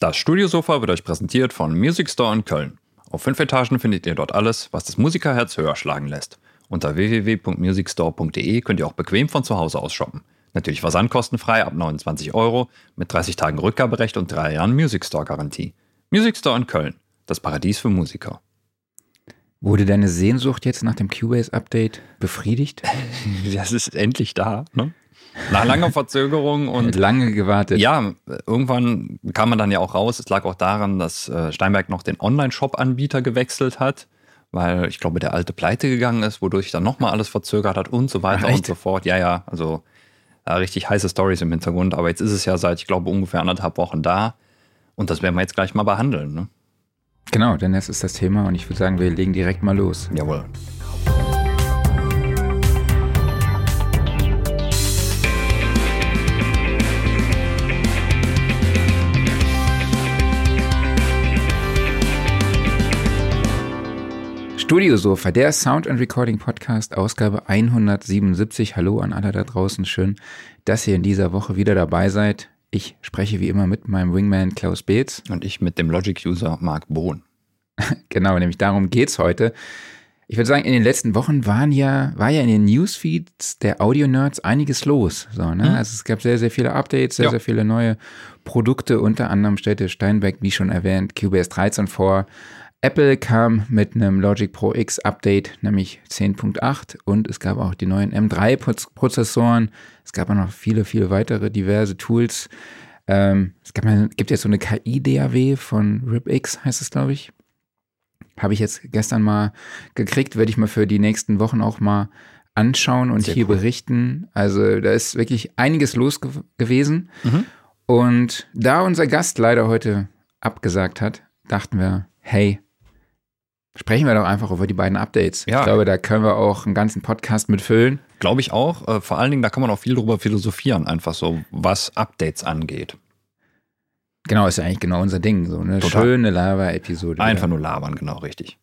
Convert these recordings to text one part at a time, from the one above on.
Das Studiosofa wird euch präsentiert von Music Store in Köln. Auf fünf Etagen findet ihr dort alles, was das Musikerherz höher schlagen lässt. Unter www.musicstore.de könnt ihr auch bequem von zu Hause aus shoppen. Natürlich versandkostenfrei ab 29 Euro mit 30 Tagen Rückgaberecht und drei Jahren Music Store Garantie. Music Store in Köln, das Paradies für Musiker. Wurde deine Sehnsucht jetzt nach dem Cubase-Update befriedigt? Das ist endlich da. Ne? Nach langer Verzögerung und lange gewartet. Ja, irgendwann kam man dann ja auch raus. Es lag auch daran, dass äh, Steinberg noch den Online-Shop-Anbieter gewechselt hat, weil ich glaube, der alte pleite gegangen ist, wodurch dann nochmal alles verzögert hat und so weiter Ach, und so fort. Ja, ja, also ja, richtig heiße Stories im Hintergrund. Aber jetzt ist es ja seit, ich glaube, ungefähr anderthalb Wochen da. Und das werden wir jetzt gleich mal behandeln. Ne? Genau, denn das ist das Thema und ich würde sagen, wir legen direkt mal los. Jawohl. Studiosofa, der Sound and Recording Podcast, Ausgabe 177. Hallo an alle da draußen. Schön, dass ihr in dieser Woche wieder dabei seid. Ich spreche wie immer mit meinem Wingman Klaus Beetz. Und ich mit dem Logic-User Marc Bohn. genau, nämlich darum geht's heute. Ich würde sagen, in den letzten Wochen waren ja, war ja in den Newsfeeds der Audio-Nerds einiges los. So, ne? Mhm. Also es gab sehr, sehr viele Updates, sehr, ja. sehr viele neue Produkte. Unter anderem stellte Steinbeck, wie schon erwähnt, QBS 13 vor. Apple kam mit einem Logic Pro X Update, nämlich 10.8 und es gab auch die neuen M3-Prozessoren. Es gab auch noch viele, viele weitere diverse Tools. Ähm, es gab, gibt jetzt so eine KI-DAW von RipX, heißt es, glaube ich. Habe ich jetzt gestern mal gekriegt, werde ich mal für die nächsten Wochen auch mal anschauen und Sehr hier cool. berichten. Also da ist wirklich einiges los ge gewesen. Mhm. Und da unser Gast leider heute abgesagt hat, dachten wir, hey, Sprechen wir doch einfach über die beiden Updates. Ja. Ich glaube, da können wir auch einen ganzen Podcast mitfüllen. Glaube ich auch. Äh, vor allen Dingen, da kann man auch viel drüber philosophieren, einfach so, was Updates angeht. Genau, ist ja eigentlich genau unser Ding. So eine Total. schöne Lava-Episode. Einfach nur labern, genau, richtig.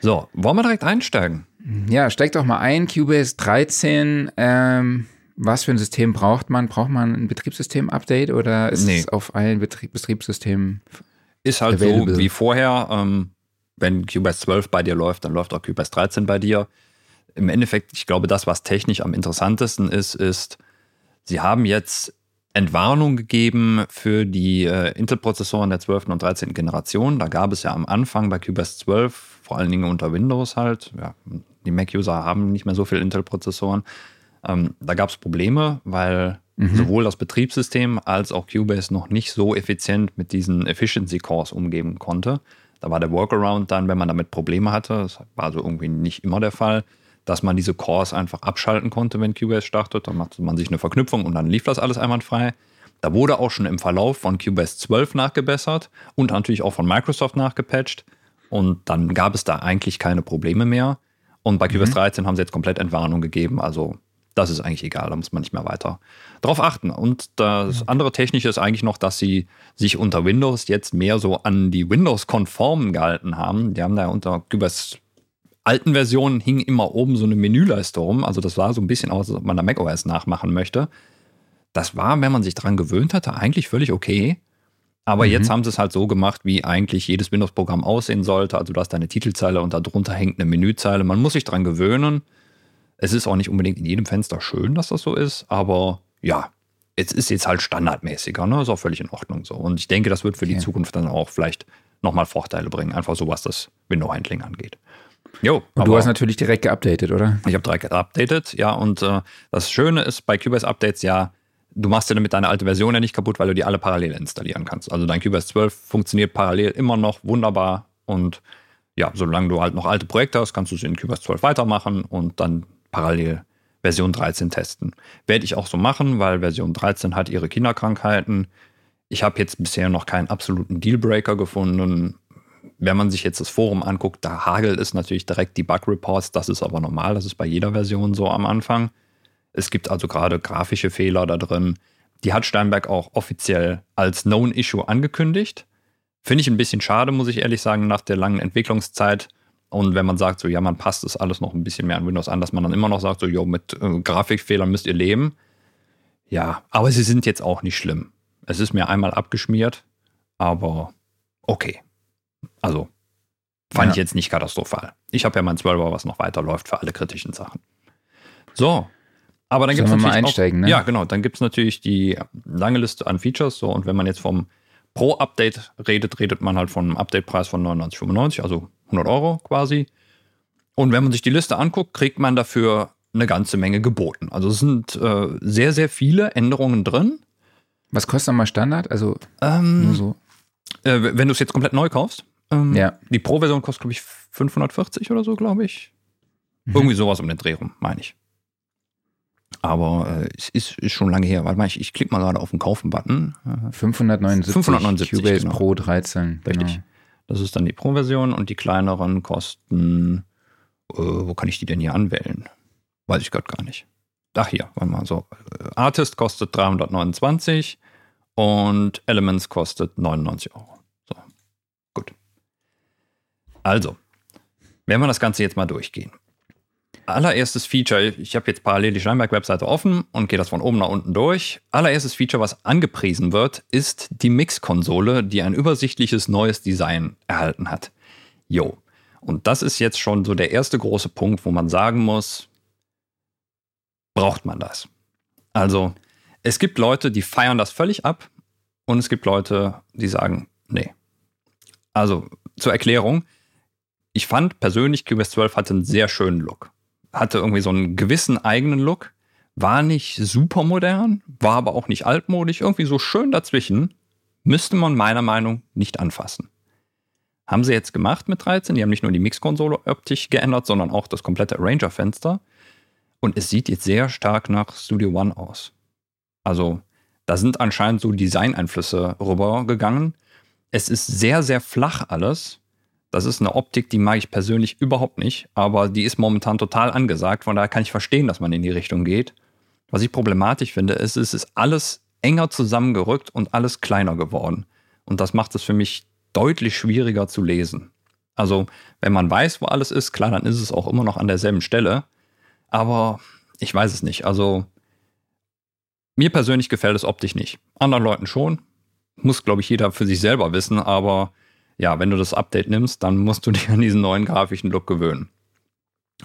So, wollen wir direkt einsteigen? Ja, steig doch mal ein. Cubase 13. Ähm, was für ein System braucht man? Braucht man ein Betriebssystem-Update oder ist nee. es auf allen Betrieb Betriebssystemen? Ist halt available? so wie vorher. Ähm, wenn Cubase 12 bei dir läuft, dann läuft auch Cubase 13 bei dir. Im Endeffekt, ich glaube, das, was technisch am interessantesten ist, ist, sie haben jetzt Entwarnung gegeben für die äh, Intel-Prozessoren der 12. und 13. Generation. Da gab es ja am Anfang bei Cubase 12, vor allen Dingen unter Windows halt, ja, die Mac-User haben nicht mehr so viele Intel-Prozessoren. Ähm, da gab es Probleme, weil mhm. sowohl das Betriebssystem als auch Cubase noch nicht so effizient mit diesen Efficiency-Cores umgeben konnte. Da war der Workaround dann, wenn man damit Probleme hatte, das war also irgendwie nicht immer der Fall, dass man diese Cores einfach abschalten konnte, wenn Cubase startet. Dann machte man sich eine Verknüpfung und dann lief das alles einwandfrei. Da wurde auch schon im Verlauf von Cubase 12 nachgebessert und natürlich auch von Microsoft nachgepatcht. Und dann gab es da eigentlich keine Probleme mehr. Und bei Cubase mhm. 13 haben sie jetzt komplett Entwarnung gegeben. Also das ist eigentlich egal, da muss man nicht mehr weiter drauf achten. Und das andere Technische ist eigentlich noch, dass sie sich unter Windows jetzt mehr so an die Windows-konformen gehalten haben. Die haben da unter Cubase alten Versionen hing immer oben so eine Menüleiste rum. Also das war so ein bisschen aus, als ob man da macOS nachmachen möchte. Das war, wenn man sich dran gewöhnt hatte, eigentlich völlig okay. Aber mhm. jetzt haben sie es halt so gemacht, wie eigentlich jedes Windows-Programm aussehen sollte. Also du hast deine Titelzeile und darunter hängt eine Menüzeile. Man muss sich dran gewöhnen. Es ist auch nicht unbedingt in jedem Fenster schön, dass das so ist, aber ja, es ist jetzt halt standardmäßiger, ne? Ist auch völlig in Ordnung so. Und ich denke, das wird für okay. die Zukunft dann auch vielleicht nochmal Vorteile bringen, einfach so was das Window-Handling angeht. Jo, und du hast natürlich direkt geupdatet, oder? Ich habe direkt geupdatet, ja. Und äh, das Schöne ist bei Cubase-Updates ja, du machst dir damit deine alte Version ja nicht kaputt, weil du die alle parallel installieren kannst. Also dein Cubase 12 funktioniert parallel immer noch wunderbar. Und ja, solange du halt noch alte Projekte hast, kannst du sie in Cubase 12 weitermachen und dann parallel Version 13 testen. Werde ich auch so machen, weil Version 13 hat ihre Kinderkrankheiten. Ich habe jetzt bisher noch keinen absoluten Dealbreaker gefunden. Wenn man sich jetzt das Forum anguckt, da hagelt es natürlich direkt die Bug-Reports. Das ist aber normal, das ist bei jeder Version so am Anfang. Es gibt also gerade grafische Fehler da drin. Die hat Steinberg auch offiziell als Known Issue angekündigt. Finde ich ein bisschen schade, muss ich ehrlich sagen, nach der langen Entwicklungszeit. Und wenn man sagt, so, ja, man passt es alles noch ein bisschen mehr an Windows an, dass man dann immer noch sagt, so, jo, mit äh, Grafikfehlern müsst ihr leben. Ja, aber sie sind jetzt auch nicht schlimm. Es ist mir einmal abgeschmiert. aber okay. Also fand ja. ich jetzt nicht katastrophal. Ich habe ja mein 12er, was noch weiterläuft für alle kritischen Sachen. So. Aber dann gibt es natürlich einsteigen, auch, ne? Ja, genau. Dann gibt es natürlich die lange Liste an Features. So, und wenn man jetzt vom Pro-Update redet, redet man halt von einem Update-Preis von 99,95, also 100 Euro quasi. Und wenn man sich die Liste anguckt, kriegt man dafür eine ganze Menge geboten. Also es sind äh, sehr, sehr viele Änderungen drin. Was kostet nochmal Standard? Also ähm, nur so. Äh, wenn du es jetzt komplett neu kaufst. Ähm, ja. Die Pro-Version kostet, glaube ich, 540 oder so, glaube ich. Mhm. Irgendwie sowas um den Dreh rum, meine ich. Aber äh, es ist, ist, schon lange her. Warte mal, ich, ich klicke mal gerade auf den Kaufen-Button. 579, 579 Cubase genau. Pro 13. Richtig. Genau. Das ist dann die Pro-Version und die kleineren kosten. Äh, wo kann ich die denn hier anwählen? Weiß ich gerade gar nicht. Ach, hier, warte mal so. Äh, Artist kostet 329 und Elements kostet 99 Euro. So, gut. Also, wenn wir das Ganze jetzt mal durchgehen. Allererstes Feature, ich habe jetzt parallel die Steinberg-Webseite offen und gehe das von oben nach unten durch. Allererstes Feature, was angepriesen wird, ist die Mix-Konsole, die ein übersichtliches neues Design erhalten hat. Jo. Und das ist jetzt schon so der erste große Punkt, wo man sagen muss, braucht man das? Also, es gibt Leute, die feiern das völlig ab und es gibt Leute, die sagen, nee. Also, zur Erklärung, ich fand persönlich QS 12 hatte einen sehr schönen Look. Hatte irgendwie so einen gewissen eigenen Look. War nicht super modern, war aber auch nicht altmodisch, irgendwie so schön dazwischen. Müsste man meiner Meinung nach nicht anfassen. Haben sie jetzt gemacht mit 13. Die haben nicht nur die Mix-Konsole optisch geändert, sondern auch das komplette Arranger-Fenster. Und es sieht jetzt sehr stark nach Studio One aus. Also da sind anscheinend so Designeinflüsse rübergegangen. Es ist sehr, sehr flach alles. Das ist eine Optik, die mag ich persönlich überhaupt nicht, aber die ist momentan total angesagt. Von daher kann ich verstehen, dass man in die Richtung geht. Was ich problematisch finde, ist, es ist alles enger zusammengerückt und alles kleiner geworden. Und das macht es für mich deutlich schwieriger zu lesen. Also, wenn man weiß, wo alles ist, klar, dann ist es auch immer noch an derselben Stelle. Aber ich weiß es nicht. Also, mir persönlich gefällt es optisch nicht. Anderen Leuten schon. Muss, glaube ich, jeder für sich selber wissen. Aber ja, wenn du das Update nimmst, dann musst du dich an diesen neuen grafischen Look gewöhnen.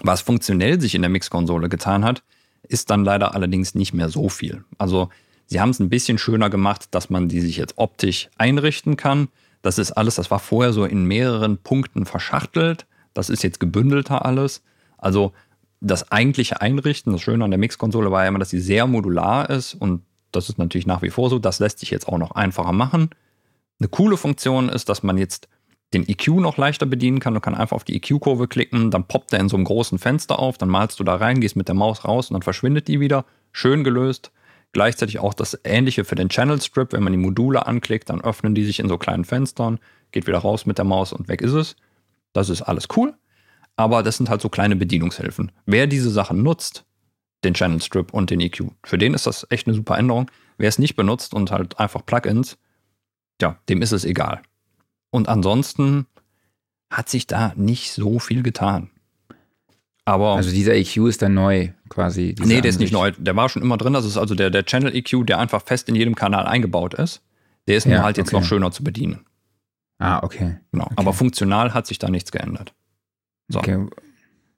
Was funktionell sich in der Mix-Konsole getan hat, ist dann leider allerdings nicht mehr so viel. Also, sie haben es ein bisschen schöner gemacht, dass man die sich jetzt optisch einrichten kann. Das ist alles, das war vorher so in mehreren Punkten verschachtelt. Das ist jetzt gebündelter alles. Also das eigentliche Einrichten, das Schöne an der Mix-Konsole war ja immer, dass sie sehr modular ist und das ist natürlich nach wie vor so. Das lässt sich jetzt auch noch einfacher machen. Eine coole Funktion ist, dass man jetzt den EQ noch leichter bedienen kann. Du kannst einfach auf die EQ-Kurve klicken, dann poppt er in so einem großen Fenster auf, dann malst du da rein, gehst mit der Maus raus und dann verschwindet die wieder. Schön gelöst. Gleichzeitig auch das Ähnliche für den Channel Strip. Wenn man die Module anklickt, dann öffnen die sich in so kleinen Fenstern, geht wieder raus mit der Maus und weg ist es. Das ist alles cool aber das sind halt so kleine Bedienungshilfen. Wer diese Sachen nutzt, den Channel Strip und den EQ, für den ist das echt eine super Änderung. Wer es nicht benutzt und halt einfach Plugins, ja, dem ist es egal. Und ansonsten hat sich da nicht so viel getan. Aber also dieser EQ ist dann neu quasi. Nee, der ist nicht neu. Der war schon immer drin. Das ist also der, der Channel EQ, der einfach fest in jedem Kanal eingebaut ist. Der ist ja, nur halt jetzt noch schöner zu bedienen. Ah, okay. Genau. Okay. Aber funktional hat sich da nichts geändert. So. Okay.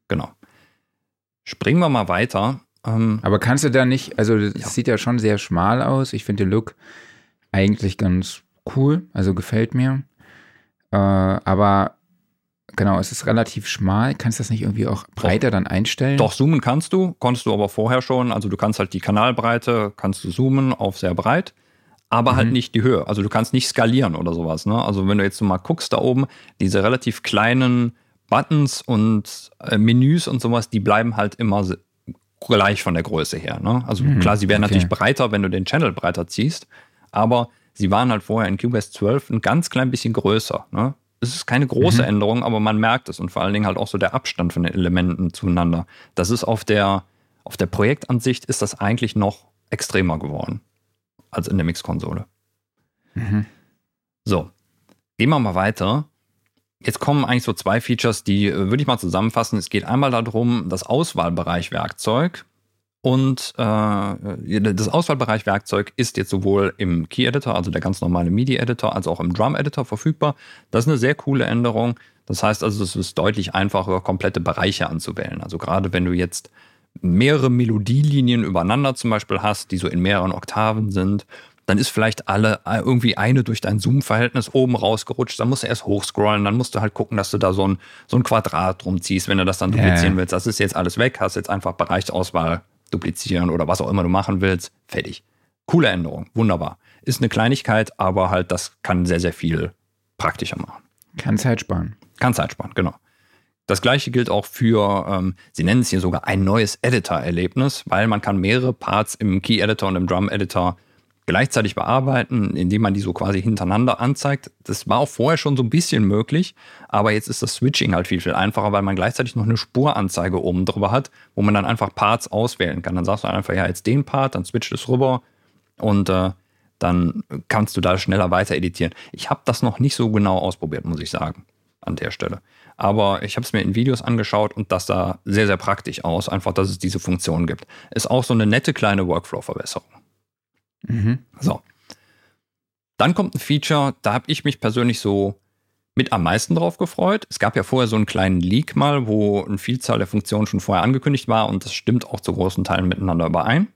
Genau. Springen wir mal weiter. Ähm, Aber kannst du da nicht, also das ja. sieht ja schon sehr schmal aus. Ich finde den Look eigentlich ganz cool, also gefällt mir. Äh, aber genau, es ist relativ schmal. Kannst du das nicht irgendwie auch breiter doch, dann einstellen? Doch, zoomen kannst du, konntest du aber vorher schon. Also du kannst halt die Kanalbreite, kannst du zoomen auf sehr breit, aber halt mhm. halt nicht die Höhe. Also du kannst nicht skalieren oder sowas. Ne? Also wenn du jetzt mal guckst da oben, diese relativ kleinen Buttons und äh, Menüs und sowas, die bleiben halt immer gleich von der Größe her. Ne? Also mhm, klar, sie werden okay. natürlich breiter, wenn du den Channel breiter ziehst, aber sie waren halt vorher in Cubase 12 ein ganz klein bisschen größer. Ne? Es ist keine große mhm. Änderung, aber man merkt es und vor allen Dingen halt auch so der Abstand von den Elementen zueinander. Das ist auf der, auf der Projektansicht ist das eigentlich noch extremer geworden als in der Mix-Konsole. Mhm. So, gehen wir mal weiter. Jetzt kommen eigentlich so zwei Features, die äh, würde ich mal zusammenfassen. Es geht einmal darum, das Auswahlbereich Werkzeug. Und äh, das Auswahlbereich-Werkzeug ist jetzt sowohl im Key-Editor, also der ganz normale MIDI-Editor, als auch im Drum-Editor verfügbar. Das ist eine sehr coole Änderung. Das heißt also, es ist deutlich einfacher, komplette Bereiche anzuwählen. Also gerade wenn du jetzt mehrere Melodielinien übereinander zum Beispiel hast, die so in mehreren Oktaven sind, dann ist vielleicht alle äh, irgendwie eine durch dein Zoom-Verhältnis oben rausgerutscht. Dann musst du erst hochscrollen, dann musst du halt gucken, dass du da so ein, so ein Quadrat drum ziehst, wenn du das dann duplizieren ja. willst. Das ist jetzt alles weg, hast jetzt einfach Bereichsauswahl duplizieren oder was auch immer du machen willst. Fertig. Coole Änderung, wunderbar. Ist eine Kleinigkeit, aber halt das kann sehr, sehr viel praktischer machen. Kann Zeit sparen. Kann Zeit sparen, genau. Das gleiche gilt auch für, ähm, sie nennen es hier sogar ein neues Editor-Erlebnis, weil man kann mehrere Parts im Key-Editor und im Drum-Editor gleichzeitig bearbeiten, indem man die so quasi hintereinander anzeigt. Das war auch vorher schon so ein bisschen möglich, aber jetzt ist das Switching halt viel, viel einfacher, weil man gleichzeitig noch eine Spuranzeige oben drüber hat, wo man dann einfach Parts auswählen kann. Dann sagst du einfach, ja, jetzt den Part, dann switcht es rüber und äh, dann kannst du da schneller weiter editieren. Ich habe das noch nicht so genau ausprobiert, muss ich sagen, an der Stelle. Aber ich habe es mir in Videos angeschaut und das sah sehr, sehr praktisch aus, einfach, dass es diese Funktion gibt. Ist auch so eine nette kleine Workflow-Verbesserung. Mhm. So. Dann kommt ein Feature, da habe ich mich persönlich so mit am meisten drauf gefreut. Es gab ja vorher so einen kleinen Leak mal, wo eine Vielzahl der Funktionen schon vorher angekündigt war und das stimmt auch zu großen Teilen miteinander überein.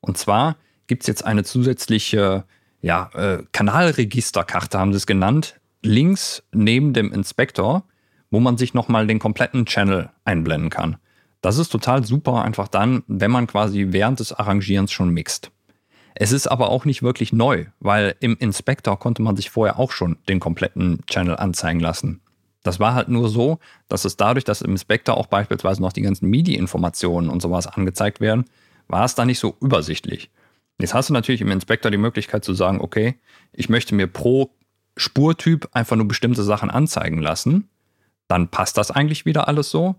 Und zwar gibt es jetzt eine zusätzliche ja, äh, Kanalregisterkarte, haben sie es genannt, links neben dem Inspektor, wo man sich nochmal den kompletten Channel einblenden kann. Das ist total super, einfach dann, wenn man quasi während des Arrangierens schon mixt. Es ist aber auch nicht wirklich neu, weil im Inspector konnte man sich vorher auch schon den kompletten Channel anzeigen lassen. Das war halt nur so, dass es dadurch, dass im Inspector auch beispielsweise noch die ganzen MIDI-Informationen und sowas angezeigt werden, war es da nicht so übersichtlich. Jetzt hast du natürlich im Inspector die Möglichkeit zu sagen, okay, ich möchte mir pro Spurtyp einfach nur bestimmte Sachen anzeigen lassen. Dann passt das eigentlich wieder alles so.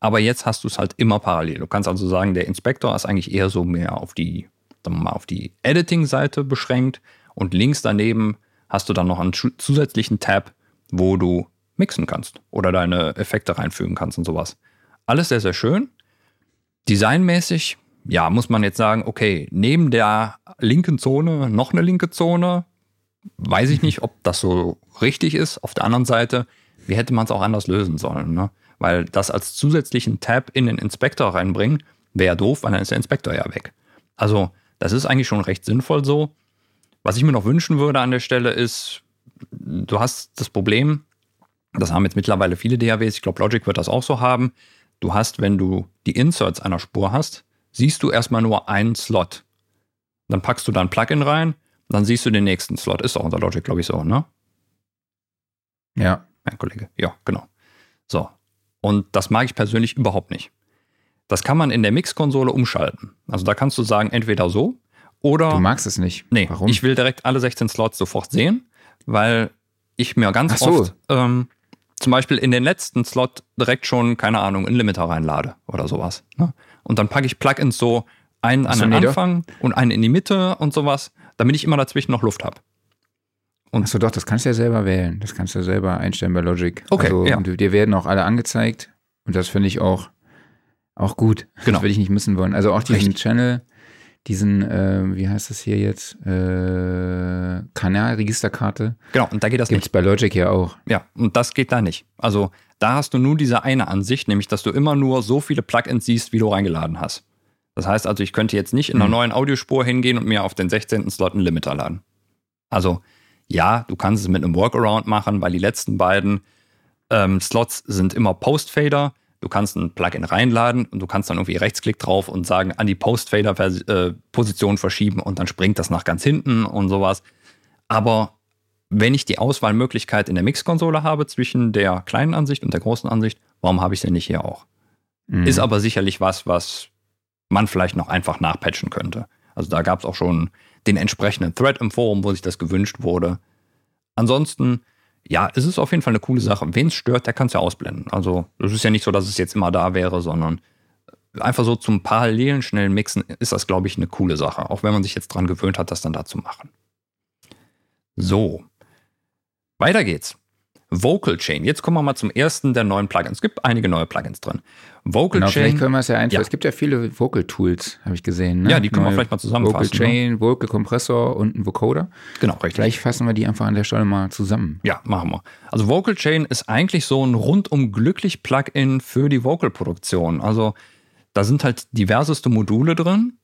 Aber jetzt hast du es halt immer parallel. Du kannst also sagen, der Inspector ist eigentlich eher so mehr auf die wir mal, auf die Editing-Seite beschränkt und links daneben hast du dann noch einen zusätzlichen Tab, wo du mixen kannst oder deine Effekte reinfügen kannst und sowas. Alles sehr, sehr schön. Designmäßig, ja, muss man jetzt sagen, okay, neben der linken Zone noch eine linke Zone. Weiß ich nicht, ob das so richtig ist. Auf der anderen Seite, wie hätte man es auch anders lösen sollen? Ne? Weil das als zusätzlichen Tab in den Inspektor reinbringen, wäre doof, weil dann ist der Inspektor ja weg. Also das ist eigentlich schon recht sinnvoll so. Was ich mir noch wünschen würde an der Stelle ist, du hast das Problem, das haben jetzt mittlerweile viele DAWs, ich glaube Logic wird das auch so haben. Du hast, wenn du die Inserts einer Spur hast, siehst du erstmal nur einen Slot. Dann packst du da ein Plugin rein, dann siehst du den nächsten Slot. Ist auch unter Logic, glaube ich, so, ne? Ja. Mein Kollege. Ja, genau. So. Und das mag ich persönlich überhaupt nicht. Das kann man in der Mix-Konsole umschalten. Also da kannst du sagen, entweder so oder. Du magst es nicht. Nee, Warum? ich will direkt alle 16 Slots sofort sehen, weil ich mir ganz so. oft ähm, zum Beispiel in den letzten Slot direkt schon, keine Ahnung, einen Limiter reinlade oder sowas. Ne? Und dann packe ich Plugins so einen an den Anfang und einen in die Mitte und sowas, damit ich immer dazwischen noch Luft habe. Und Achso, doch, das kannst du ja selber wählen. Das kannst du ja selber einstellen bei Logic. Okay. Also, ja. Und dir werden auch alle angezeigt. Und das finde ich auch auch gut. Genau. Das würde ich nicht missen wollen. Also auch diesen Richtig. Channel, diesen, äh, wie heißt das hier jetzt? Äh, Kanalregisterkarte. Genau, und da geht das Gibt's nicht. bei Logic ja auch. Ja, und das geht da nicht. Also da hast du nur diese eine Ansicht, nämlich dass du immer nur so viele Plugins siehst, wie du reingeladen hast. Das heißt also, ich könnte jetzt nicht in einer mhm. neuen Audiospur hingehen und mir auf den 16. Slot einen Limiter laden. Also ja, du kannst es mit einem Workaround machen, weil die letzten beiden ähm, Slots sind immer Post-Fader. Du kannst ein Plugin reinladen und du kannst dann irgendwie Rechtsklick drauf und sagen, an die Post-Fader-Position äh, verschieben und dann springt das nach ganz hinten und sowas. Aber wenn ich die Auswahlmöglichkeit in der Mix-Konsole habe zwischen der kleinen Ansicht und der großen Ansicht, warum habe ich sie nicht hier auch? Mhm. Ist aber sicherlich was, was man vielleicht noch einfach nachpatchen könnte. Also da gab es auch schon den entsprechenden Thread im Forum, wo sich das gewünscht wurde. Ansonsten ja, es ist auf jeden Fall eine coole Sache. Wen es stört, der kann es ja ausblenden. Also es ist ja nicht so, dass es jetzt immer da wäre, sondern einfach so zum parallelen schnellen Mixen ist das, glaube ich, eine coole Sache. Auch wenn man sich jetzt dran gewöhnt hat, das dann da zu machen. So, weiter geht's. Vocal Chain. Jetzt kommen wir mal zum ersten der neuen Plugins. Es gibt einige neue Plugins drin. Vocal genau, Chain. Vielleicht können wir es ja einfach. Ja. Es gibt ja viele Vocal Tools, habe ich gesehen. Ne? Ja, die können neue wir vielleicht mal zusammenfassen. Vocal ne? Chain, ne? Vocal Kompressor und ein Vocoder. Genau, richtig. Vielleicht fassen wir die einfach an der Stelle mal zusammen. Ja, machen wir. Also Vocal Chain ist eigentlich so ein rundum glücklich Plugin für die Vocal-Produktion. Also da sind halt diverseste Module drin.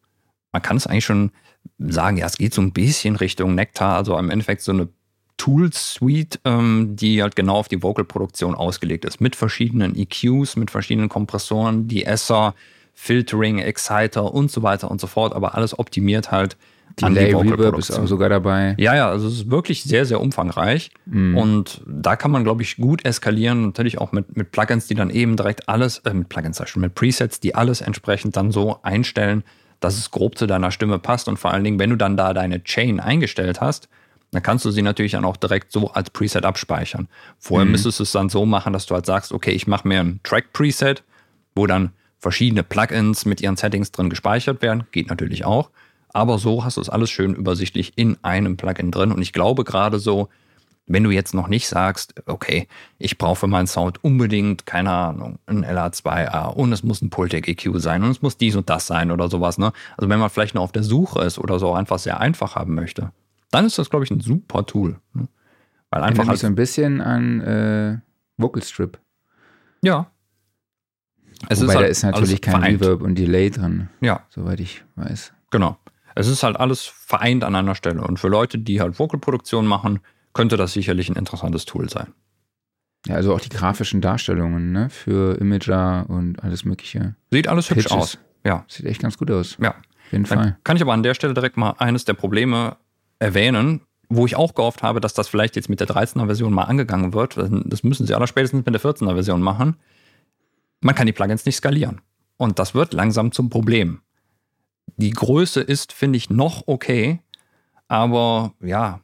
Man kann es eigentlich schon sagen, ja, es geht so ein bisschen Richtung Nektar, also im Endeffekt so eine Tool-Suite, ähm, die halt genau auf die Vocal-Produktion ausgelegt ist. Mit verschiedenen EQs, mit verschiedenen Kompressoren, De-Esser, Filtering, Exciter und so weiter und so fort, aber alles optimiert halt Delay, die Reverb ist sogar dabei. Ja, ja, also es ist wirklich sehr, sehr umfangreich. Mm. Und da kann man, glaube ich, gut eskalieren. Natürlich auch mit, mit Plugins, die dann eben direkt alles, äh, mit Plugins, mit Presets, die alles entsprechend dann so einstellen, dass es grob zu deiner Stimme passt. Und vor allen Dingen, wenn du dann da deine Chain eingestellt hast, dann kannst du sie natürlich dann auch direkt so als Preset abspeichern. Vorher mhm. müsstest du es dann so machen, dass du halt sagst, okay, ich mache mir ein Track-Preset, wo dann verschiedene Plugins mit ihren Settings drin gespeichert werden. Geht natürlich auch. Aber so hast du es alles schön übersichtlich in einem Plugin drin. Und ich glaube gerade so, wenn du jetzt noch nicht sagst, okay, ich brauche für meinen Sound unbedingt, keine Ahnung, ein LA2A und es muss ein Pultec EQ sein und es muss dies und das sein oder sowas, ne? Also wenn man vielleicht noch auf der Suche ist oder so einfach sehr einfach haben möchte, dann ist das, glaube ich, ein super Tool. Ne? Weil einfach halt so ein bisschen an äh, Vocal Strip. Ja. Es Wobei ist halt da ist natürlich kein vereint. Reverb und Delay drin. Ja. Soweit ich weiß. Genau. Es ist halt alles vereint an einer Stelle. Und für Leute, die halt Vocal-Produktion machen, könnte das sicherlich ein interessantes Tool sein. Ja, also auch die grafischen Darstellungen ne? für Imager und alles Mögliche. Sieht alles Pitches. hübsch aus. Ja. Sieht echt ganz gut aus. Ja. Auf jeden Dann Fall. Kann ich aber an der Stelle direkt mal eines der Probleme erwähnen, wo ich auch gehofft habe, dass das vielleicht jetzt mit der 13er Version mal angegangen wird. Das müssen sie aller spätestens mit der 14er Version machen. Man kann die Plugins nicht skalieren. Und das wird langsam zum Problem. Die Größe ist, finde ich, noch okay, aber ja,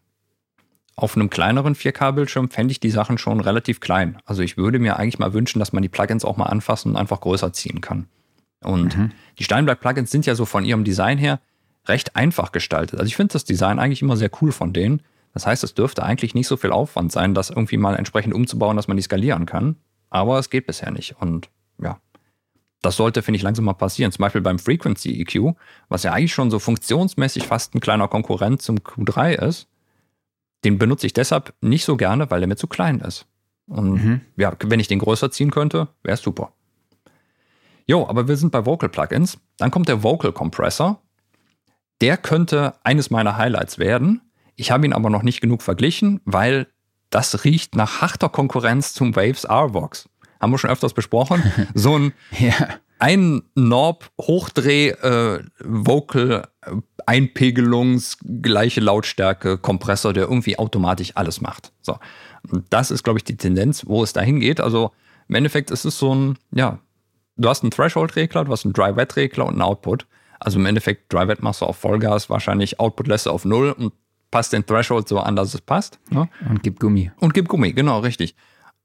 auf einem kleineren 4K-Bildschirm fände ich die Sachen schon relativ klein. Also ich würde mir eigentlich mal wünschen, dass man die Plugins auch mal anfassen und einfach größer ziehen kann. Und mhm. die Steinberg-Plugins sind ja so von ihrem Design her recht einfach gestaltet. Also ich finde das Design eigentlich immer sehr cool von denen. Das heißt, es dürfte eigentlich nicht so viel Aufwand sein, das irgendwie mal entsprechend umzubauen, dass man die skalieren kann. Aber es geht bisher nicht. Und ja, das sollte, finde ich, langsam mal passieren. Zum Beispiel beim Frequency EQ, was ja eigentlich schon so funktionsmäßig fast ein kleiner Konkurrent zum Q3 ist. Den benutze ich deshalb nicht so gerne, weil er mir zu klein ist. Und mhm. ja, wenn ich den größer ziehen könnte, wäre es super. Jo, aber wir sind bei Vocal Plugins. Dann kommt der Vocal Compressor. Der könnte eines meiner Highlights werden. Ich habe ihn aber noch nicht genug verglichen, weil das riecht nach harter Konkurrenz zum Waves R-Vox. Haben wir schon öfters besprochen. So ein ja. ein Norb Hochdreh äh, gleiche Lautstärke Kompressor, der irgendwie automatisch alles macht. So. Das ist glaube ich die Tendenz, wo es dahin geht. Also im Endeffekt ist es so ein ja, du hast einen Threshold Regler, du hast einen Dry Wet Regler und einen Output. Also im Endeffekt, Dry-Wet machst du auf Vollgas, wahrscheinlich Output lässt du auf Null und passt den Threshold so an, dass es passt. Ne? Und gib Gummi. Und gib Gummi, genau, richtig.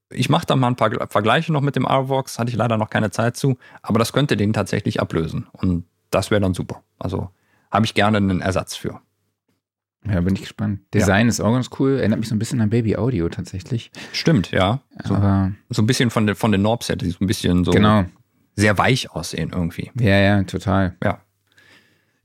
Ich mache da mal ein paar Vergleiche noch mit dem RVox, hatte ich leider noch keine Zeit zu, aber das könnte den tatsächlich ablösen. Und das wäre dann super. Also habe ich gerne einen Ersatz für. Ja, bin ich gespannt. Design ja. ist auch ganz cool. Erinnert mich so ein bisschen an Baby Audio tatsächlich. Stimmt, ja. So, aber so ein bisschen von, den, von den Knobs her, die so ein bisschen so genau. sehr weich aussehen irgendwie. Ja, ja, total. Ja.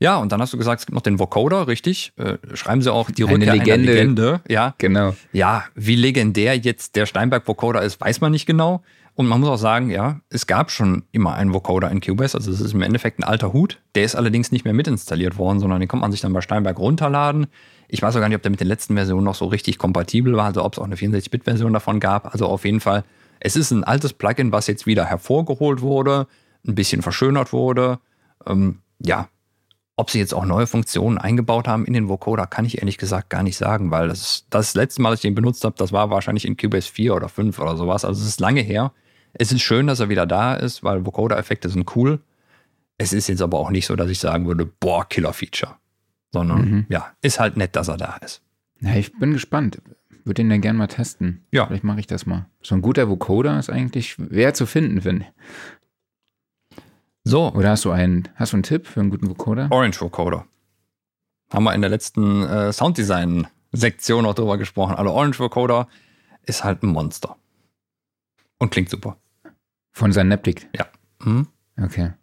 Ja, und dann hast du gesagt, es gibt noch den Vocoder, richtig? Äh, schreiben sie auch die Rückkehr eine Legende. Legende. Ja, genau. Ja, wie legendär jetzt der Steinberg Vocoder ist, weiß man nicht genau. Und man muss auch sagen, ja, es gab schon immer einen Vocoder in Cubase. Also es ist im Endeffekt ein alter Hut. Der ist allerdings nicht mehr mitinstalliert worden, sondern den kommt man sich dann bei Steinberg runterladen. Ich weiß auch gar nicht, ob der mit den letzten Versionen noch so richtig kompatibel war, also ob es auch eine 64-Bit-Version davon gab. Also auf jeden Fall, es ist ein altes Plugin, was jetzt wieder hervorgeholt wurde, ein bisschen verschönert wurde. Ähm, ja, ob sie jetzt auch neue Funktionen eingebaut haben in den Vocoder, kann ich ehrlich gesagt gar nicht sagen, weil das, das letzte Mal, dass ich den benutzt habe, das war wahrscheinlich in Cubase 4 oder 5 oder sowas. Also es ist lange her. Es ist schön, dass er wieder da ist, weil Vocoder-Effekte sind cool. Es ist jetzt aber auch nicht so, dass ich sagen würde, boah, Killer-Feature. Sondern mhm. ja, ist halt nett, dass er da ist. Ja, ich bin gespannt. Würde ihn dann gerne mal testen. Ja. Vielleicht mache ich das mal. So ein guter Vocoder ist eigentlich schwer zu finden, finde ich. So. Oder hast du einen, hast du einen Tipp für einen guten Vocoder? Orange Vocoder. Haben wir in der letzten äh, Sounddesign-Sektion auch drüber gesprochen. Also Orange Vocoder ist halt ein Monster. Und klingt super. Von Synaptic? Ja. Mhm. Okay.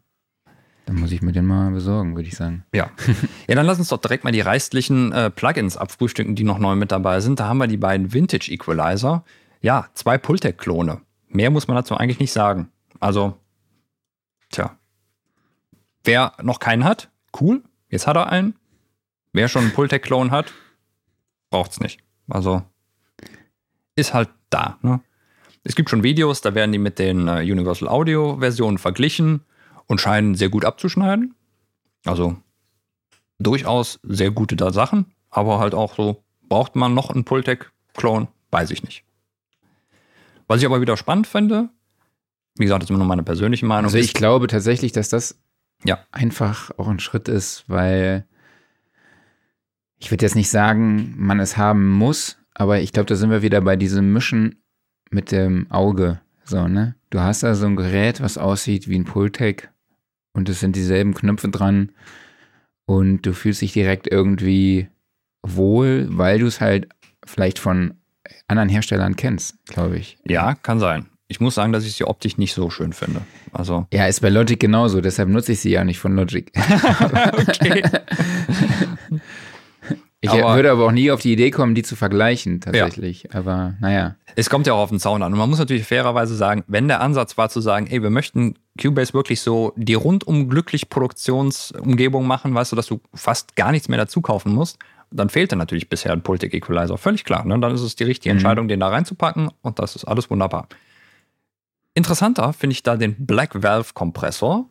Dann muss ich mir den mal besorgen, würde ich sagen. Ja. ja, dann lass uns doch direkt mal die restlichen äh, Plugins abfrühstücken, die noch neu mit dabei sind. Da haben wir die beiden Vintage Equalizer. Ja, zwei Pultec-Klone. Mehr muss man dazu eigentlich nicht sagen. Also, tja. Wer noch keinen hat, cool. Jetzt hat er einen. Wer schon einen Pultec-Klon hat, braucht es nicht. Also, ist halt da. Ne? Es gibt schon Videos, da werden die mit den äh, Universal Audio Versionen verglichen und scheinen sehr gut abzuschneiden. Also durchaus sehr gute da Sachen, aber halt auch so, braucht man noch einen Pultec-Clone? Weiß ich nicht. Was ich aber wieder spannend finde, wie gesagt, das ist immer nur meine persönliche Meinung. Also ich glaube tatsächlich, dass das ja. einfach auch ein Schritt ist, weil ich würde jetzt nicht sagen, man es haben muss, aber ich glaube, da sind wir wieder bei diesem Mischen mit dem Auge. So, ne? Du hast da so ein Gerät, was aussieht wie ein Pultec und es sind dieselben Knöpfe dran und du fühlst dich direkt irgendwie wohl, weil du es halt vielleicht von anderen Herstellern kennst, glaube ich. Ja, kann sein. Ich muss sagen, dass ich sie optisch nicht so schön finde. Also ja, ist bei Logic genauso, deshalb nutze ich sie ja nicht von Logic. okay. Ich aber, würde aber auch nie auf die Idee kommen, die zu vergleichen, tatsächlich. Ja. Aber naja. Es kommt ja auch auf den Sound an. Und man muss natürlich fairerweise sagen, wenn der Ansatz war zu sagen, ey, wir möchten Cubase wirklich so die rundum glücklich Produktionsumgebung machen, weißt du, dass du fast gar nichts mehr dazu kaufen musst, dann fehlte natürlich bisher ein Pultic Equalizer. Völlig klar. Ne? Dann ist es die richtige mhm. Entscheidung, den da reinzupacken und das ist alles wunderbar. Interessanter finde ich da den Black Valve Kompressor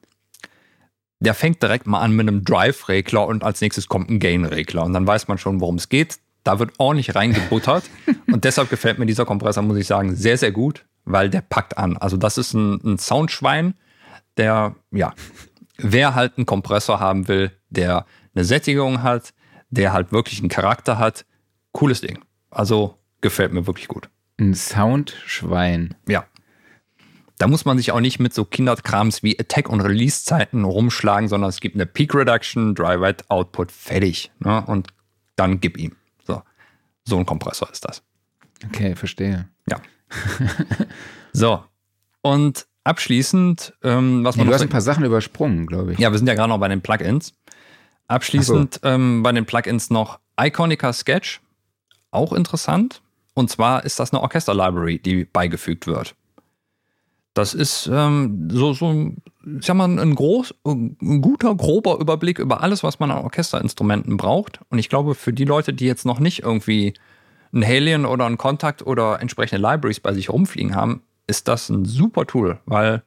der fängt direkt mal an mit einem Drive-Regler und als nächstes kommt ein Gain-Regler. Und dann weiß man schon, worum es geht. Da wird ordentlich reingebuttert. und deshalb gefällt mir dieser Kompressor, muss ich sagen, sehr, sehr gut, weil der packt an. Also, das ist ein, ein Soundschwein, der, ja, wer halt einen Kompressor haben will, der eine Sättigung hat, der halt wirklich einen Charakter hat, cooles Ding. Also, gefällt mir wirklich gut. Ein Soundschwein. Ja. Da muss man sich auch nicht mit so Kinderkrams wie Attack- und Release-Zeiten rumschlagen, sondern es gibt eine Peak Reduction, Dry Wet Output, fertig. Ne? Und dann gib ihm. So. so ein Kompressor ist das. Okay, verstehe. Ja. so. Und abschließend, ähm, was ja, man. Du hast ein paar Sachen übersprungen, glaube ich. Ja, wir sind ja gerade noch bei den Plugins. Abschließend so. ähm, bei den Plugins noch Iconica Sketch. Auch interessant. Und zwar ist das eine Orchester-Library, die beigefügt wird. Das ist ähm, so, so, ich sag mal, ein, groß, ein guter, grober Überblick über alles, was man an Orchesterinstrumenten braucht. Und ich glaube, für die Leute, die jetzt noch nicht irgendwie ein Alien oder ein Kontakt oder entsprechende Libraries bei sich rumfliegen haben, ist das ein super Tool, weil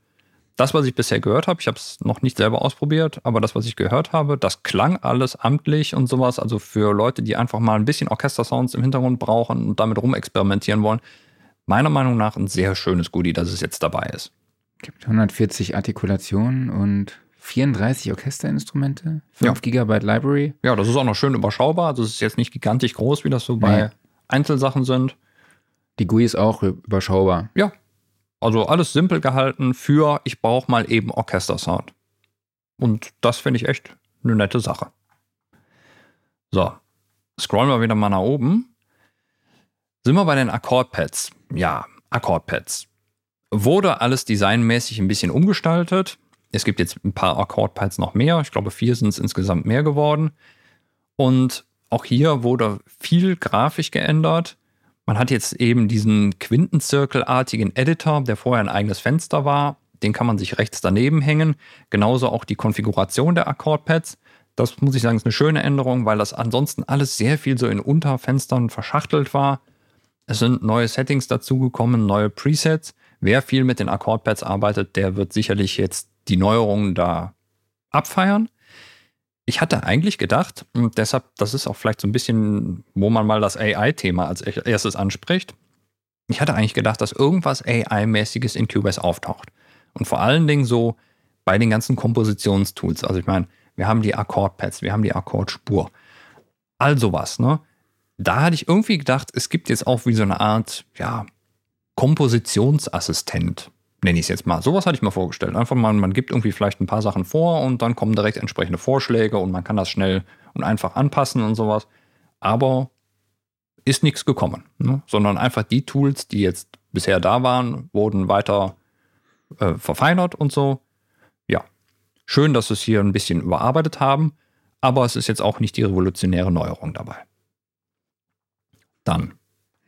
das, was ich bisher gehört habe, ich habe es noch nicht selber ausprobiert, aber das, was ich gehört habe, das klang alles amtlich und sowas. Also für Leute, die einfach mal ein bisschen Orchestersounds im Hintergrund brauchen und damit rumexperimentieren wollen, meiner Meinung nach ein sehr schönes Goodie, dass es jetzt dabei ist. Es gibt 140 Artikulationen und 34 Orchesterinstrumente, 5 ja. GB Library. Ja, das ist auch noch schön überschaubar. Also es ist jetzt nicht gigantisch groß, wie das so bei nee. Einzelsachen sind. Die GUI ist auch überschaubar. Ja. Also alles simpel gehalten für ich brauche mal eben Orchestersound. Und das finde ich echt eine nette Sache. So, scrollen wir wieder mal nach oben. Sind wir bei den Akkordpads? Ja, Akkordpads. Wurde alles designmäßig ein bisschen umgestaltet. Es gibt jetzt ein paar Akkordpads noch mehr. Ich glaube, vier sind es insgesamt mehr geworden. Und auch hier wurde viel grafisch geändert. Man hat jetzt eben diesen Quintenzirkelartigen Editor, der vorher ein eigenes Fenster war. Den kann man sich rechts daneben hängen. Genauso auch die Konfiguration der Akkordpads. Das muss ich sagen, ist eine schöne Änderung, weil das ansonsten alles sehr viel so in Unterfenstern verschachtelt war. Es sind neue Settings dazugekommen, neue Presets. Wer viel mit den Akkordpads arbeitet, der wird sicherlich jetzt die Neuerungen da abfeiern. Ich hatte eigentlich gedacht, und deshalb, das ist auch vielleicht so ein bisschen, wo man mal das AI-Thema als erstes anspricht. Ich hatte eigentlich gedacht, dass irgendwas AI-mäßiges in Cubase auftaucht. Und vor allen Dingen so bei den ganzen Kompositionstools. Also ich meine, wir haben die Akkordpads, wir haben die Akkordspur. All sowas, ne? Da hatte ich irgendwie gedacht, es gibt jetzt auch wie so eine Art, ja, Kompositionsassistent, nenne ich es jetzt mal. Sowas hatte ich mir vorgestellt. Einfach mal, man gibt irgendwie vielleicht ein paar Sachen vor und dann kommen direkt entsprechende Vorschläge und man kann das schnell und einfach anpassen und sowas. Aber ist nichts gekommen, ne? sondern einfach die Tools, die jetzt bisher da waren, wurden weiter äh, verfeinert und so. Ja, schön, dass sie es hier ein bisschen überarbeitet haben, aber es ist jetzt auch nicht die revolutionäre Neuerung dabei. Dann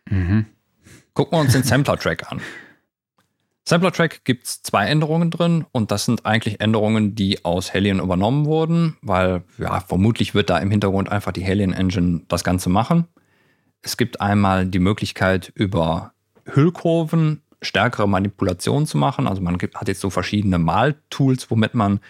mhm. gucken wir uns den Sampler-Track an. Sampler-Track gibt es zwei Änderungen drin und das sind eigentlich Änderungen, die aus Hellion übernommen wurden, weil ja, vermutlich wird da im Hintergrund einfach die Hellion Engine das Ganze machen. Es gibt einmal die Möglichkeit, über Hüllkurven stärkere Manipulationen zu machen. Also man hat jetzt so verschiedene Maltools, womit man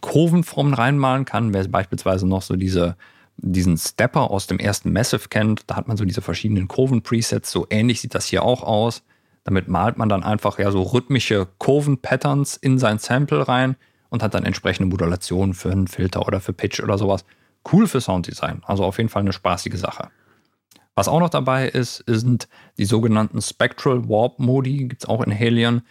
Kurvenformen reinmalen kann. Wer beispielsweise noch so diese, diesen Stepper aus dem ersten Massive kennt, da hat man so diese verschiedenen Kurven-Presets. So ähnlich sieht das hier auch aus. Damit malt man dann einfach ja so rhythmische Kurven-Patterns in sein Sample rein und hat dann entsprechende Modulationen für einen Filter oder für Pitch oder sowas. Cool für Sounddesign. Also auf jeden Fall eine spaßige Sache. Was auch noch dabei ist, sind die sogenannten Spectral Warp Modi, gibt es auch in Helion.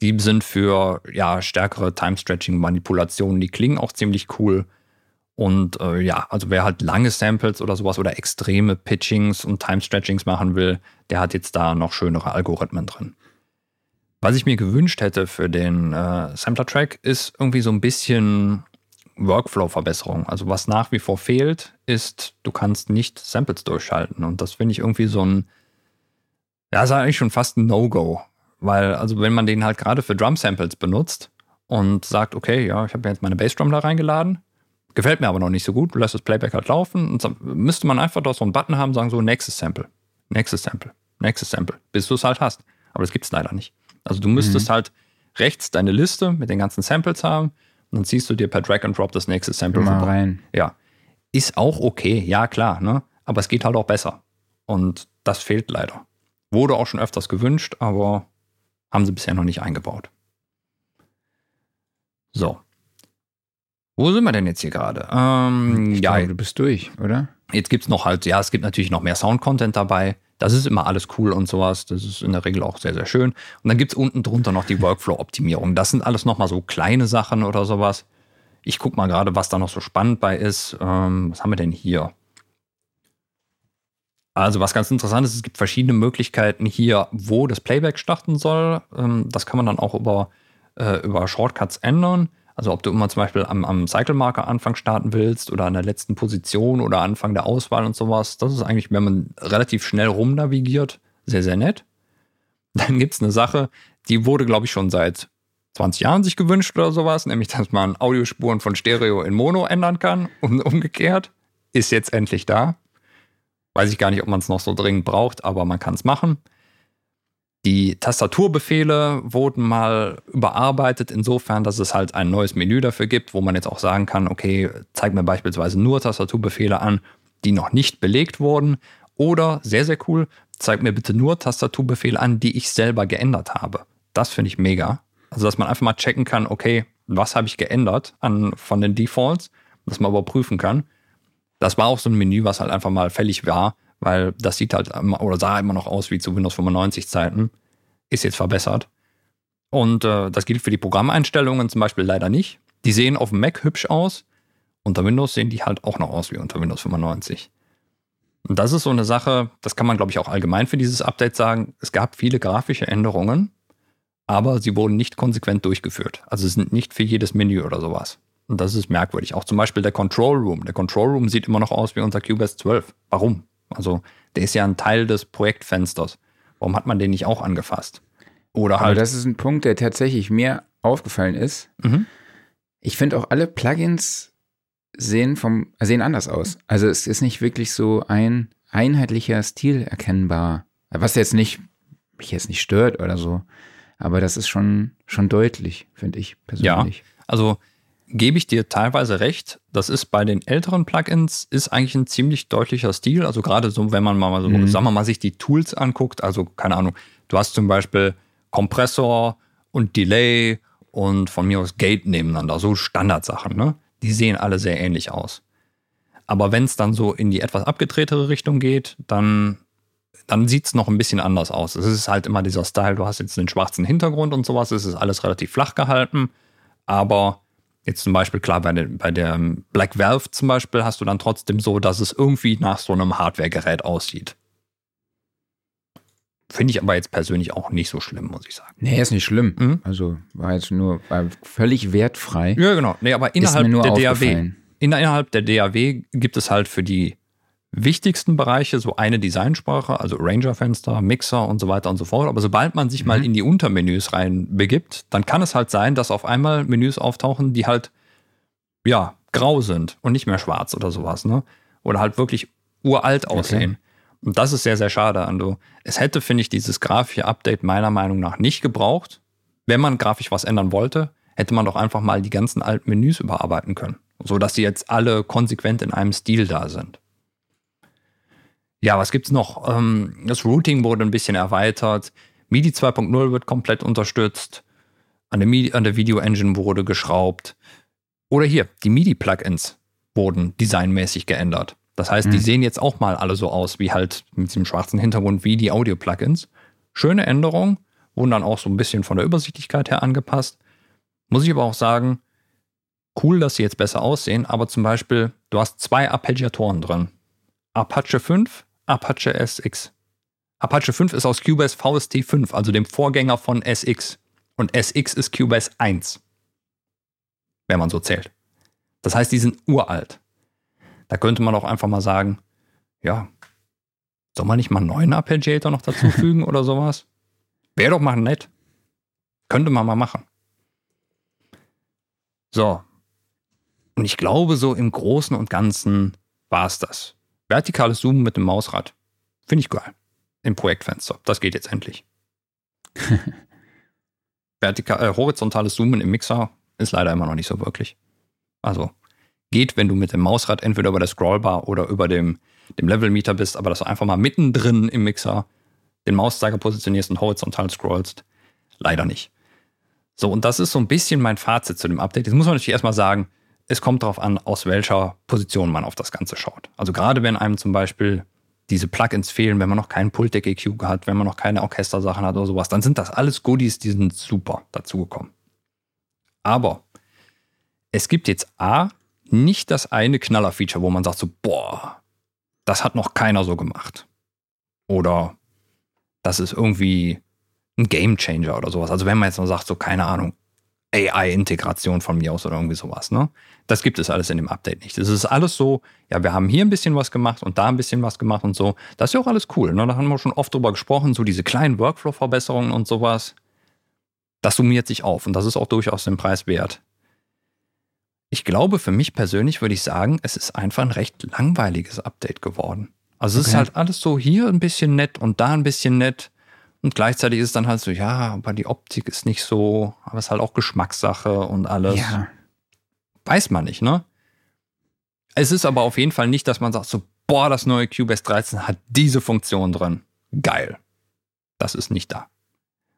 Die sind für ja, stärkere Time-Stretching-Manipulationen. Die klingen auch ziemlich cool. Und äh, ja, also wer halt lange Samples oder sowas oder extreme Pitchings und Time-Stretchings machen will, der hat jetzt da noch schönere Algorithmen drin. Was ich mir gewünscht hätte für den äh, Sampler-Track ist irgendwie so ein bisschen Workflow-Verbesserung. Also was nach wie vor fehlt, ist, du kannst nicht Samples durchschalten. Und das finde ich irgendwie so ein, ja, ist eigentlich schon fast ein No-Go. Weil, also wenn man den halt gerade für Drum-Samples benutzt und sagt, okay, ja, ich habe jetzt meine Bassdrum da reingeladen, gefällt mir aber noch nicht so gut, du lässt das Playback halt laufen und dann müsste man einfach doch so einen Button haben, sagen so, nächstes Sample, nächstes Sample, nächstes Sample, bis du es halt hast. Aber das gibt es leider nicht. Also du müsstest mhm. halt rechts deine Liste mit den ganzen Samples haben und dann ziehst du dir per Drag and Drop das nächste Sample Mal rein. Ja. Ist auch okay, ja klar, ne? Aber es geht halt auch besser. Und das fehlt leider. Wurde auch schon öfters gewünscht, aber haben sie bisher noch nicht eingebaut. So. Wo sind wir denn jetzt hier gerade? Ähm, ja, glaube, du bist durch, oder? Jetzt gibt es noch halt, ja, es gibt natürlich noch mehr Sound-Content dabei. Das ist immer alles cool und sowas. Das ist in der Regel auch sehr, sehr schön. Und dann gibt es unten drunter noch die Workflow-Optimierung. Das sind alles nochmal so kleine Sachen oder sowas. Ich gucke mal gerade, was da noch so spannend bei ist. Ähm, was haben wir denn hier? Also was ganz interessant ist, es gibt verschiedene Möglichkeiten hier, wo das Playback starten soll. Ähm, das kann man dann auch über, äh, über Shortcuts ändern. Also ob du immer zum Beispiel am, am Cycle-Marker Anfang starten willst oder an der letzten Position oder Anfang der Auswahl und sowas. Das ist eigentlich, wenn man relativ schnell rumnavigiert, sehr, sehr nett. Dann gibt es eine Sache, die wurde, glaube ich, schon seit 20 Jahren sich gewünscht oder sowas, nämlich, dass man Audiospuren von Stereo in Mono ändern kann und umgekehrt. Ist jetzt endlich da. Weiß ich gar nicht, ob man es noch so dringend braucht, aber man kann es machen. Die Tastaturbefehle wurden mal überarbeitet, insofern, dass es halt ein neues Menü dafür gibt, wo man jetzt auch sagen kann, okay, zeig mir beispielsweise nur Tastaturbefehle an, die noch nicht belegt wurden. Oder, sehr, sehr cool, zeig mir bitte nur Tastaturbefehle an, die ich selber geändert habe. Das finde ich mega. Also, dass man einfach mal checken kann, okay, was habe ich geändert an, von den Defaults, dass man überprüfen kann. Das war auch so ein Menü, was halt einfach mal fällig war, weil das sieht halt oder sah immer noch aus wie zu Windows 95 Zeiten. Ist jetzt verbessert. Und äh, das gilt für die Programmeinstellungen zum Beispiel leider nicht. Die sehen auf dem Mac hübsch aus. Unter Windows sehen die halt auch noch aus wie unter Windows 95. Und das ist so eine Sache, das kann man, glaube ich, auch allgemein für dieses Update sagen. Es gab viele grafische Änderungen, aber sie wurden nicht konsequent durchgeführt. Also es sind nicht für jedes Menü oder sowas. Und das ist merkwürdig. Auch zum Beispiel der Control Room. Der Control Room sieht immer noch aus wie unser Cubase 12. Warum? Also der ist ja ein Teil des Projektfensters. Warum hat man den nicht auch angefasst? Oder halt. Aber das ist ein Punkt, der tatsächlich mir aufgefallen ist. Mhm. Ich finde auch alle Plugins sehen vom sehen anders aus. Also es ist nicht wirklich so ein einheitlicher Stil erkennbar. Was jetzt nicht mich jetzt nicht stört oder so, aber das ist schon schon deutlich, finde ich persönlich. Ja, also gebe ich dir teilweise recht. Das ist bei den älteren Plugins ist eigentlich ein ziemlich deutlicher Stil. Also gerade so, wenn man mal so, mhm. sagen wir mal, sich die Tools anguckt. Also keine Ahnung, du hast zum Beispiel Kompressor und Delay und von mir aus Gate nebeneinander. So Standardsachen, ne? Die sehen alle sehr ähnlich aus. Aber wenn es dann so in die etwas abgedrehtere Richtung geht, dann, dann sieht es noch ein bisschen anders aus. Es ist halt immer dieser Style, du hast jetzt den schwarzen Hintergrund und sowas, es ist alles relativ flach gehalten, aber Jetzt zum Beispiel, klar, bei der, bei der Black Valve zum Beispiel hast du dann trotzdem so, dass es irgendwie nach so einem Hardware-Gerät aussieht. Finde ich aber jetzt persönlich auch nicht so schlimm, muss ich sagen. Nee, ist nicht schlimm. Mhm. Also war jetzt nur war völlig wertfrei. Ja, genau. Nee, aber innerhalb der DAW, innerhalb der DAW gibt es halt für die wichtigsten Bereiche so eine Designsprache, also Ranger-Fenster, Mixer und so weiter und so fort. Aber sobald man sich mhm. mal in die Untermenüs rein begibt, dann kann es halt sein, dass auf einmal Menüs auftauchen, die halt, ja, grau sind und nicht mehr schwarz oder sowas, ne? Oder halt wirklich uralt aussehen. Okay. Und das ist sehr, sehr schade, Ando. Es hätte, finde ich, dieses grafische Update meiner Meinung nach nicht gebraucht. Wenn man grafisch was ändern wollte, hätte man doch einfach mal die ganzen alten Menüs überarbeiten können. So dass sie jetzt alle konsequent in einem Stil da sind. Ja, was gibt's noch? Ähm, das Routing wurde ein bisschen erweitert. MIDI 2.0 wird komplett unterstützt. An der, MIDI, an der Video Engine wurde geschraubt. Oder hier, die MIDI-Plugins wurden designmäßig geändert. Das heißt, mhm. die sehen jetzt auch mal alle so aus, wie halt mit diesem schwarzen Hintergrund, wie die Audio-Plugins. Schöne Änderungen, wurden dann auch so ein bisschen von der Übersichtlichkeit her angepasst. Muss ich aber auch sagen, cool, dass sie jetzt besser aussehen, aber zum Beispiel, du hast zwei Arpeggiatoren drin. Apache 5 Apache SX. Apache 5 ist aus Cubase VST 5, also dem Vorgänger von SX. Und SX ist Cubase 1. Wenn man so zählt. Das heißt, die sind uralt. Da könnte man auch einfach mal sagen, ja, soll man nicht mal einen neuen Arpeggiator noch dazufügen oder sowas? Wäre doch mal nett. Könnte man mal machen. So. Und ich glaube, so im Großen und Ganzen war es das. Vertikales Zoomen mit dem Mausrad. Finde ich geil. Im Projektfenster. Das geht jetzt endlich. Vertikal, äh, horizontales Zoomen im Mixer ist leider immer noch nicht so wirklich. Also geht, wenn du mit dem Mausrad entweder über der Scrollbar oder über dem, dem Levelmeter bist, aber dass du einfach mal mittendrin im Mixer den Mauszeiger positionierst und horizontal scrollst. Leider nicht. So, und das ist so ein bisschen mein Fazit zu dem Update. Jetzt muss man natürlich erstmal sagen, es kommt darauf an, aus welcher Position man auf das Ganze schaut. Also gerade wenn einem zum Beispiel diese Plugins fehlen, wenn man noch keinen Pultec EQ hat, wenn man noch keine Orchestersachen hat oder sowas, dann sind das alles Goodies, die sind super dazugekommen. Aber es gibt jetzt A, nicht das eine Knaller-Feature, wo man sagt so, boah, das hat noch keiner so gemacht. Oder das ist irgendwie ein Gamechanger oder sowas. Also wenn man jetzt mal sagt, so keine Ahnung, AI-Integration von mir aus oder irgendwie sowas. Ne? Das gibt es alles in dem Update nicht. Es ist alles so, ja, wir haben hier ein bisschen was gemacht und da ein bisschen was gemacht und so. Das ist ja auch alles cool. Ne? Da haben wir schon oft drüber gesprochen, so diese kleinen Workflow-Verbesserungen und sowas. Das summiert sich auf und das ist auch durchaus den Preis wert. Ich glaube, für mich persönlich würde ich sagen, es ist einfach ein recht langweiliges Update geworden. Also okay. es ist halt alles so hier ein bisschen nett und da ein bisschen nett. Und gleichzeitig ist es dann halt so, ja, aber die Optik ist nicht so, aber es ist halt auch Geschmackssache und alles. Ja. Weiß man nicht, ne? Es ist aber auf jeden Fall nicht, dass man sagt so, boah, das neue Cubase 13 hat diese Funktion drin. Geil. Das ist nicht da.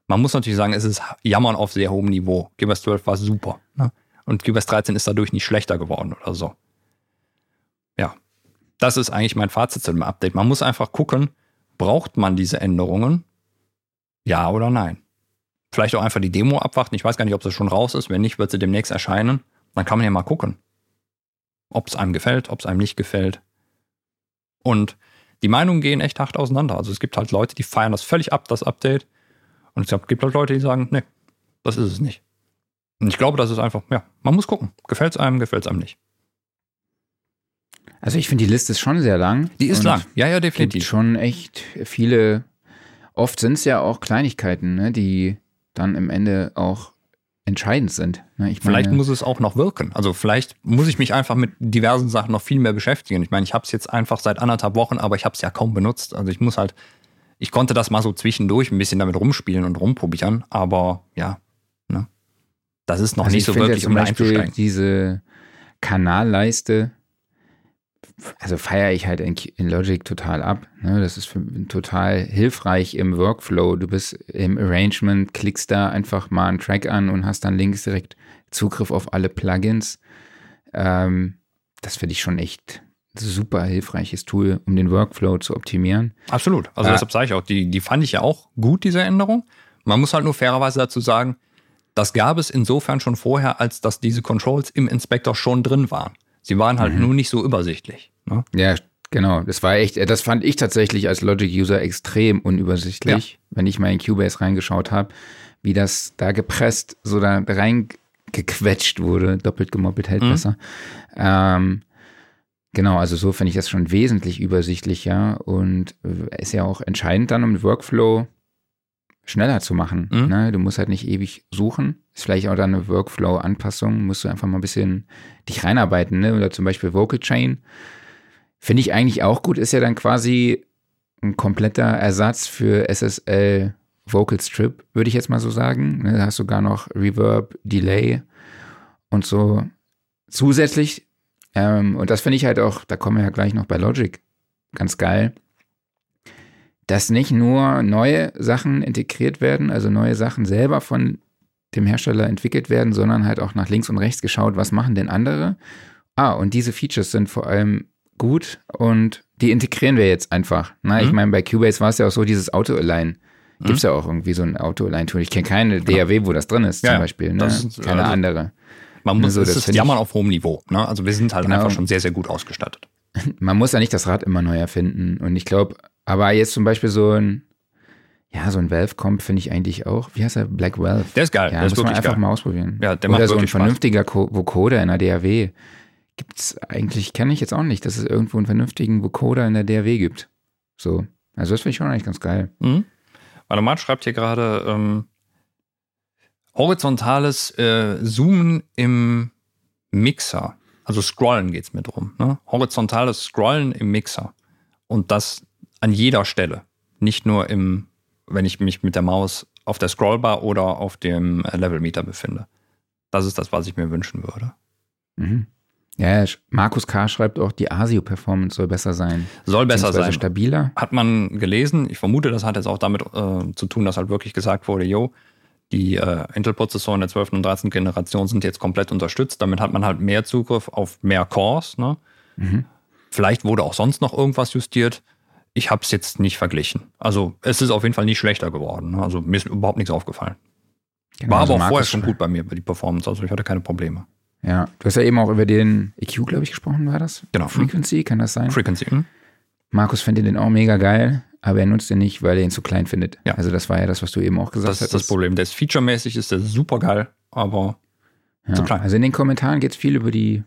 Man muss natürlich sagen, es ist Jammern auf sehr hohem Niveau. Cubase 12 war super. Ne? Und Cubase 13 ist dadurch nicht schlechter geworden oder so. Ja. Das ist eigentlich mein Fazit zu dem Update. Man muss einfach gucken, braucht man diese Änderungen ja oder nein? Vielleicht auch einfach die Demo abwarten. Ich weiß gar nicht, ob sie schon raus ist. Wenn nicht, wird sie demnächst erscheinen. Dann kann man ja mal gucken, ob es einem gefällt, ob es einem nicht gefällt. Und die Meinungen gehen echt hart auseinander. Also es gibt halt Leute, die feiern das völlig ab, das Update. Und es gibt halt Leute, die sagen, nee, das ist es nicht. Und ich glaube, das ist einfach, ja, man muss gucken. Gefällt es einem, gefällt es einem nicht. Also ich finde, die Liste ist schon sehr lang. Die ist lang, ja, ja, definitiv. Gibt schon echt viele oft sind es ja auch Kleinigkeiten, ne, die dann im Ende auch entscheidend sind. Ne? Meine, vielleicht muss es auch noch wirken. Also vielleicht muss ich mich einfach mit diversen Sachen noch viel mehr beschäftigen. Ich meine, ich habe es jetzt einfach seit anderthalb Wochen, aber ich habe es ja kaum benutzt. Also ich muss halt, ich konnte das mal so zwischendurch ein bisschen damit rumspielen und rumprobieren, aber ja, ne? das ist noch also nicht so wirklich, um einzusteigen. Diese Kanalleiste also feiere ich halt in, in, Logic total ab. Ne? Das ist für, total hilfreich im Workflow. Du bist im Arrangement, klickst da einfach mal einen Track an und hast dann links direkt Zugriff auf alle Plugins. Ähm, das finde ich schon echt super hilfreiches Tool, um den Workflow zu optimieren. Absolut. Also äh, deshalb sage ich auch, die, die fand ich ja auch gut, diese Änderung. Man muss halt nur fairerweise dazu sagen, Das gab es insofern schon vorher, als dass diese Controls im Inspector schon drin waren. Sie waren halt mhm. nur nicht so übersichtlich. Ne? Ja, genau. Das war echt, das fand ich tatsächlich als Logic-User extrem unübersichtlich, ja. wenn ich mal in Cubase reingeschaut habe, wie das da gepresst, so da reingequetscht wurde. Doppelt gemoppelt hält mhm. besser. Ähm, Genau, also so finde ich das schon wesentlich übersichtlicher und ist ja auch entscheidend dann, um den Workflow schneller zu machen. Mhm. Ne? Du musst halt nicht ewig suchen. Ist vielleicht auch dann eine Workflow-Anpassung, musst du einfach mal ein bisschen dich reinarbeiten. Ne? Oder zum Beispiel Vocal Chain. Finde ich eigentlich auch gut, ist ja dann quasi ein kompletter Ersatz für SSL Vocal Strip, würde ich jetzt mal so sagen. Ne? Da hast du sogar noch Reverb, Delay und so zusätzlich ähm, und das finde ich halt auch, da kommen wir ja gleich noch bei Logic, ganz geil, dass nicht nur neue Sachen integriert werden, also neue Sachen selber von dem Hersteller entwickelt werden, sondern halt auch nach links und rechts geschaut, was machen denn andere. Ah, und diese Features sind vor allem gut und die integrieren wir jetzt einfach. Na, mhm. ich meine, bei Cubase war es ja auch so, dieses Auto-Align. Gibt es mhm. ja auch irgendwie so ein Auto-Align-Tool. Ich kenne keine DAW, wo das drin ist, zum ja, Beispiel. Ne? Ist, keine also, andere. Man muss, also, es ist Jammern auf hohem Niveau. Ne? Also wir sind halt genau. einfach schon sehr, sehr gut ausgestattet. Man muss ja nicht das Rad immer neu erfinden. Und ich glaube, aber jetzt zum Beispiel so ein, ja, so ein Valve-Comp finde ich eigentlich auch. Wie heißt er? Black Valve. Der ist geil. Ja, der muss man einfach geil. mal ausprobieren. Ja, der Oder macht so ein Spaß. vernünftiger Vocoder in der DAW. Gibt es eigentlich, kenne ich jetzt auch nicht, dass es irgendwo einen vernünftigen Vocoder in der DAW gibt. So. Also das finde ich schon eigentlich ganz geil. Mhm. Warte schreibt hier gerade ähm, horizontales äh, Zoomen im Mixer. Also Scrollen geht es mir drum. Ne? Horizontales Scrollen im Mixer. Und das an jeder Stelle. Nicht nur im, wenn ich mich mit der Maus auf der Scrollbar oder auf dem äh, Levelmeter befinde. Das ist das, was ich mir wünschen würde. Mhm. Ja, Markus K. schreibt auch, die ASIO-Performance soll besser sein. Soll besser sein. stabiler. Hat man gelesen. Ich vermute, das hat jetzt auch damit äh, zu tun, dass halt wirklich gesagt wurde, yo, die äh, Intel-Prozessoren der 12. und 13. Generation sind jetzt komplett unterstützt. Damit hat man halt mehr Zugriff auf mehr Cores. Ne? Mhm. Vielleicht wurde auch sonst noch irgendwas justiert. Ich habe es jetzt nicht verglichen. Also es ist auf jeden Fall nicht schlechter geworden. Ne? Also mir ist überhaupt nichts aufgefallen. Genau, War also aber auch vorher schon gut bei mir, bei die Performance. Also ich hatte keine Probleme. Ja, du hast ja eben auch über den EQ, glaube ich, gesprochen, war das? Genau. Frequency, kann das sein? Frequency. Hm? Markus findet den auch mega geil aber er nutzt den nicht, weil er ihn zu klein findet. Ja. Also das war ja das, was du eben auch gesagt hast. Das ist das Problem. Der ist featuremäßig, ist der super geil, aber ja. zu klein. Also in den Kommentaren geht viel über die,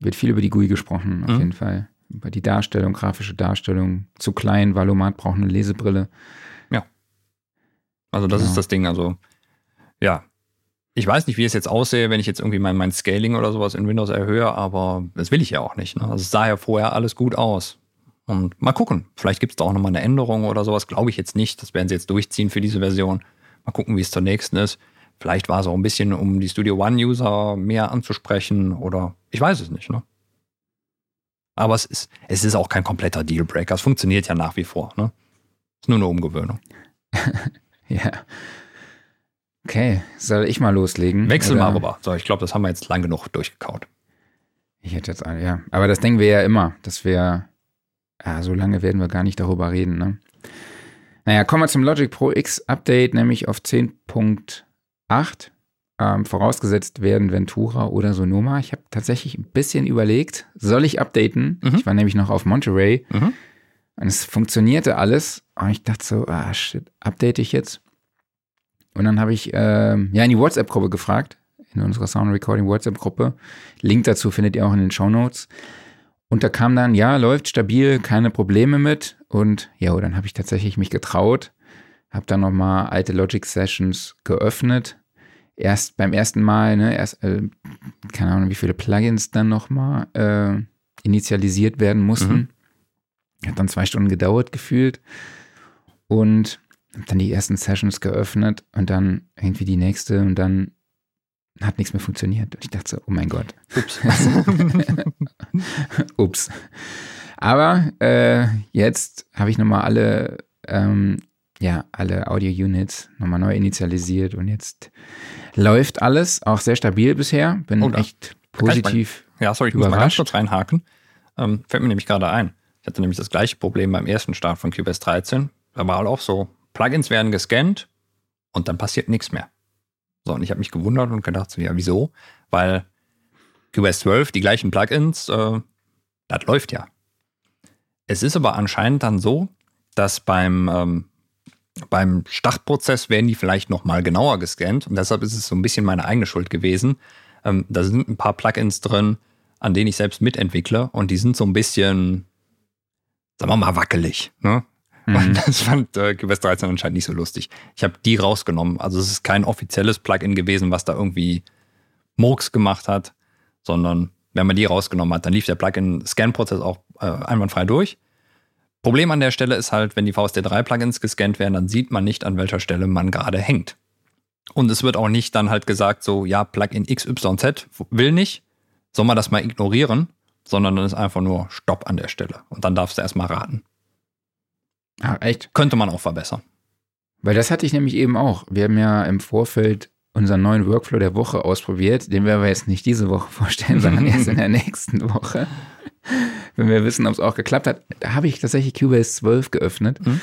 wird viel über die GUI gesprochen, auf mhm. jeden Fall. Über die Darstellung, grafische Darstellung. Zu klein, Valomat braucht eine Lesebrille. Ja. Also das genau. ist das Ding. Also ja, ich weiß nicht, wie es jetzt aussehe, wenn ich jetzt irgendwie mein, mein Scaling oder sowas in Windows erhöhe, aber das will ich ja auch nicht. Ne? Also es sah ja vorher alles gut aus. Und mal gucken, vielleicht gibt es da auch nochmal eine Änderung oder sowas. Glaube ich jetzt nicht. Das werden sie jetzt durchziehen für diese Version. Mal gucken, wie es zur nächsten ist. Vielleicht war es auch ein bisschen, um die Studio One-User mehr anzusprechen oder ich weiß es nicht. Ne? Aber es ist, es ist auch kein kompletter Dealbreaker. Es funktioniert ja nach wie vor. Ne? Ist nur eine Umgewöhnung. ja. Okay, soll ich mal loslegen? Wechsel oder? mal rüber. So, ich glaube, das haben wir jetzt lang genug durchgekaut. Ich hätte jetzt, ja. Aber das denken wir ja immer, dass wir ja, so lange werden wir gar nicht darüber reden. Ne? Naja, kommen wir zum Logic Pro X Update, nämlich auf 10.8. Ähm, vorausgesetzt werden Ventura oder Sonoma. Ich habe tatsächlich ein bisschen überlegt, soll ich updaten? Mhm. Ich war nämlich noch auf Monterey mhm. und es funktionierte alles. Und ich dachte so, ah shit, update ich jetzt? Und dann habe ich äh, ja in die WhatsApp-Gruppe gefragt, in unserer Sound Recording WhatsApp-Gruppe. Link dazu findet ihr auch in den Show Notes. Und da kam dann, ja, läuft stabil, keine Probleme mit. Und ja, dann habe ich tatsächlich mich getraut, habe dann nochmal alte Logic Sessions geöffnet. Erst beim ersten Mal, ne, erst, äh, keine Ahnung, wie viele Plugins dann nochmal äh, initialisiert werden mussten. Mhm. Hat dann zwei Stunden gedauert gefühlt. Und habe dann die ersten Sessions geöffnet und dann irgendwie die nächste und dann hat nichts mehr funktioniert. Und ich dachte so, oh mein Gott. Ups. Ups. Aber äh, jetzt habe ich nochmal alle, ähm, ja, alle Audio-Units nochmal neu initialisiert und jetzt läuft alles auch sehr stabil bisher. Bin oh, echt positiv. ja, sorry, ich überrascht. muss mal ganz kurz reinhaken. Ähm, fällt mir nämlich gerade ein. Ich hatte nämlich das gleiche Problem beim ersten Start von Cubase 13. Da war halt auch so, Plugins werden gescannt und dann passiert nichts mehr. So, und ich habe mich gewundert und gedacht, so, ja, wieso? Weil QS 12, die gleichen Plugins, äh, das läuft ja. Es ist aber anscheinend dann so, dass beim, ähm, beim Startprozess werden die vielleicht nochmal genauer gescannt. Und deshalb ist es so ein bisschen meine eigene Schuld gewesen. Ähm, da sind ein paar Plugins drin, an denen ich selbst mitentwickle und die sind so ein bisschen, sagen wir mal, wackelig. Ne? Mhm. Und das fand äh, QS 13 anscheinend nicht so lustig. Ich habe die rausgenommen. Also es ist kein offizielles Plugin gewesen, was da irgendwie Murks gemacht hat, sondern wenn man die rausgenommen hat, dann lief der Plugin-Scan-Prozess auch äh, einwandfrei durch. Problem an der Stelle ist halt, wenn die VST3-Plugins gescannt werden, dann sieht man nicht, an welcher Stelle man gerade hängt. Und es wird auch nicht dann halt gesagt, so, ja, Plugin XYZ will nicht, soll man das mal ignorieren, sondern dann ist einfach nur Stopp an der Stelle. Und dann darfst du erstmal raten. Ah, echt? Könnte man auch verbessern. Weil das hatte ich nämlich eben auch. Wir haben ja im Vorfeld unseren neuen Workflow der Woche ausprobiert. Den werden wir jetzt nicht diese Woche vorstellen, sondern erst in der nächsten Woche. Wenn wir wissen, ob es auch geklappt hat. Da habe ich tatsächlich Cubase 12 geöffnet. Mhm.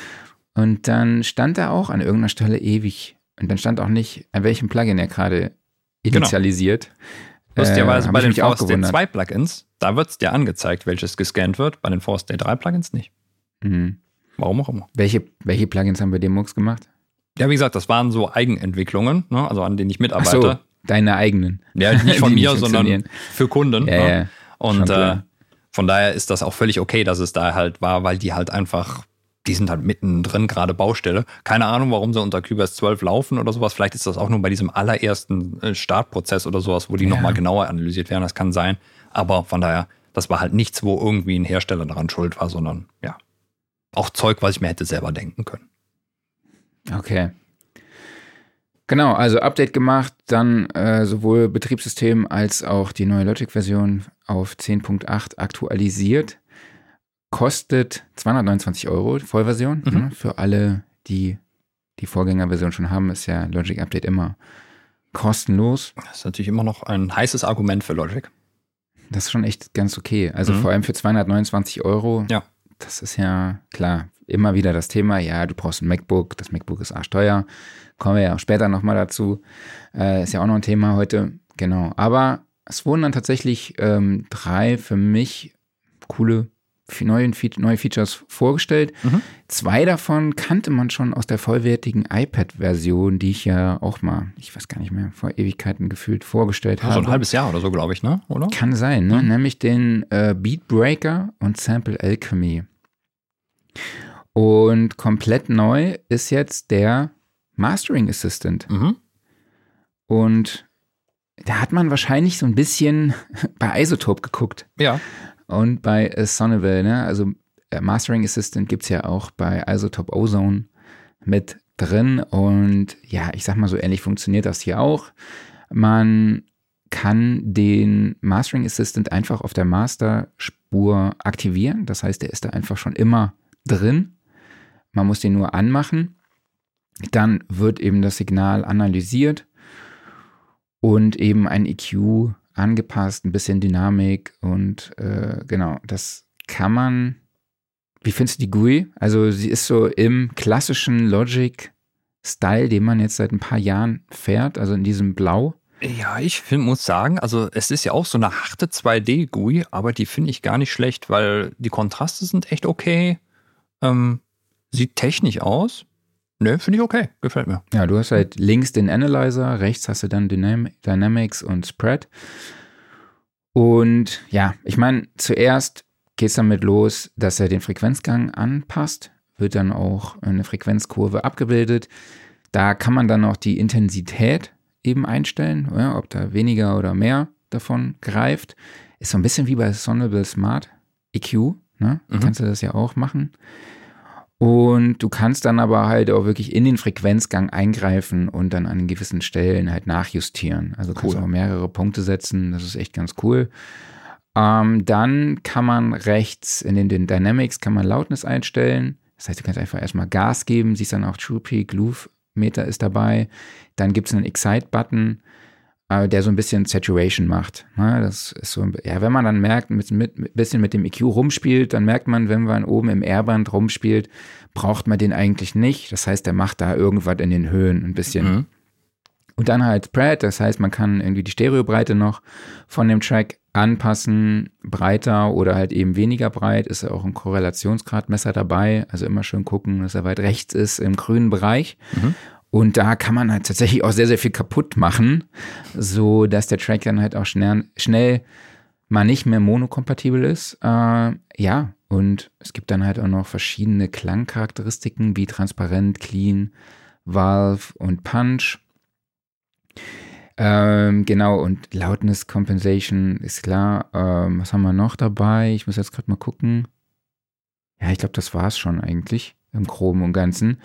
Und dann stand da auch an irgendeiner Stelle ewig. Und dann stand auch nicht, an welchem Plugin er gerade genau. initialisiert. Genau. Lustigerweise äh, bei den VST 2 Plugins, da wird es dir angezeigt, welches gescannt wird. Bei den VST 3 Plugins nicht. Mhm. Warum auch immer. Welche, welche Plugins haben wir dem Mux gemacht? Ja, wie gesagt, das waren so Eigenentwicklungen, ne? also an denen ich mitarbeite. Ach so, deine eigenen. Ja, nicht von mir, sondern für Kunden. Ja, ne? ja. Und äh, von daher ist das auch völlig okay, dass es da halt war, weil die halt einfach, die sind halt mittendrin, gerade Baustelle. Keine Ahnung, warum sie unter Cubase 12 laufen oder sowas. Vielleicht ist das auch nur bei diesem allerersten äh, Startprozess oder sowas, wo die ja. nochmal genauer analysiert werden. Das kann sein. Aber von daher, das war halt nichts, wo irgendwie ein Hersteller daran schuld war, sondern ja, auch Zeug, was ich mir hätte selber denken können. Okay. Genau, also Update gemacht, dann äh, sowohl Betriebssystem als auch die neue Logic-Version auf 10.8 aktualisiert. Kostet 229 Euro, Vollversion. Mhm. Ne? Für alle, die die Vorgängerversion schon haben, ist ja Logic Update immer kostenlos. Das ist natürlich immer noch ein heißes Argument für Logic. Das ist schon echt ganz okay. Also mhm. vor allem für 229 Euro. Ja. Das ist ja klar immer wieder das Thema, ja, du brauchst ein MacBook, das MacBook ist arschteuer. Kommen wir ja auch später nochmal dazu. Äh, ist ja auch noch ein Thema heute. Genau. Aber es wurden dann tatsächlich ähm, drei für mich coole neue, neue Features vorgestellt. Mhm. Zwei davon kannte man schon aus der vollwertigen iPad-Version, die ich ja auch mal, ich weiß gar nicht mehr, vor Ewigkeiten gefühlt vorgestellt ja, habe. So ein halbes Jahr oder so, glaube ich, ne? Oder? Kann sein, ne? Mhm. Nämlich den äh, Beatbreaker und Sample Alchemy. Und komplett neu ist jetzt der Mastering Assistant. Mhm. Und da hat man wahrscheinlich so ein bisschen bei Isotope geguckt. Ja. Und bei Sonneville, ne? Also äh, Mastering Assistant gibt es ja auch bei Isotope Ozone mit drin. Und ja, ich sag mal, so ähnlich funktioniert das hier auch. Man kann den Mastering Assistant einfach auf der Master-Spur aktivieren. Das heißt, der ist da einfach schon immer drin. Man muss den nur anmachen. Dann wird eben das Signal analysiert und eben ein EQ angepasst, ein bisschen Dynamik und äh, genau, das kann man. Wie findest du die GUI? Also sie ist so im klassischen Logic-Style, den man jetzt seit ein paar Jahren fährt, also in diesem Blau. Ja, ich find, muss sagen, also es ist ja auch so eine harte 2D-GUI, aber die finde ich gar nicht schlecht, weil die Kontraste sind echt okay. Ähm, Sieht technisch aus. Nö, finde ich okay. Gefällt mir. Ja, du hast halt links den Analyzer, rechts hast du dann Dynam Dynamics und Spread. Und ja, ich meine, zuerst geht es damit los, dass er den Frequenzgang anpasst, wird dann auch eine Frequenzkurve abgebildet. Da kann man dann auch die Intensität eben einstellen, ja, ob da weniger oder mehr davon greift. Ist so ein bisschen wie bei Sonable Smart EQ, ne? Mhm. Kannst du das ja auch machen. Und du kannst dann aber halt auch wirklich in den Frequenzgang eingreifen und dann an gewissen Stellen halt nachjustieren. Also cool. kannst du auch mehrere Punkte setzen. Das ist echt ganz cool. Ähm, dann kann man rechts in den, den, Dynamics kann man Loudness einstellen. Das heißt, du kannst einfach erstmal Gas geben, siehst dann auch True Peak, Groove Meter ist dabei. Dann gibt es einen Excite-Button der so ein bisschen Saturation macht. Ne? Das ist so, ja, wenn man dann merkt, ein bisschen mit, mit, bisschen mit dem EQ rumspielt, dann merkt man, wenn man oben im R-Band rumspielt, braucht man den eigentlich nicht. Das heißt, der macht da irgendwas in den Höhen ein bisschen. Mhm. und dann halt Spread, das heißt, man kann irgendwie die Stereobreite noch von dem Track anpassen, breiter oder halt eben weniger breit. Ist ja auch ein Korrelationsgradmesser dabei. Also immer schön gucken, dass er weit rechts ist im grünen Bereich. Mhm. Und da kann man halt tatsächlich auch sehr, sehr viel kaputt machen, so dass der Track dann halt auch schnell, schnell mal nicht mehr monokompatibel ist. Äh, ja, und es gibt dann halt auch noch verschiedene Klangcharakteristiken wie transparent, clean, Valve und Punch. Ähm, genau, und Loudness Compensation ist klar. Ähm, was haben wir noch dabei? Ich muss jetzt gerade mal gucken. Ja, ich glaube, das war es schon eigentlich im Groben und Ganzen.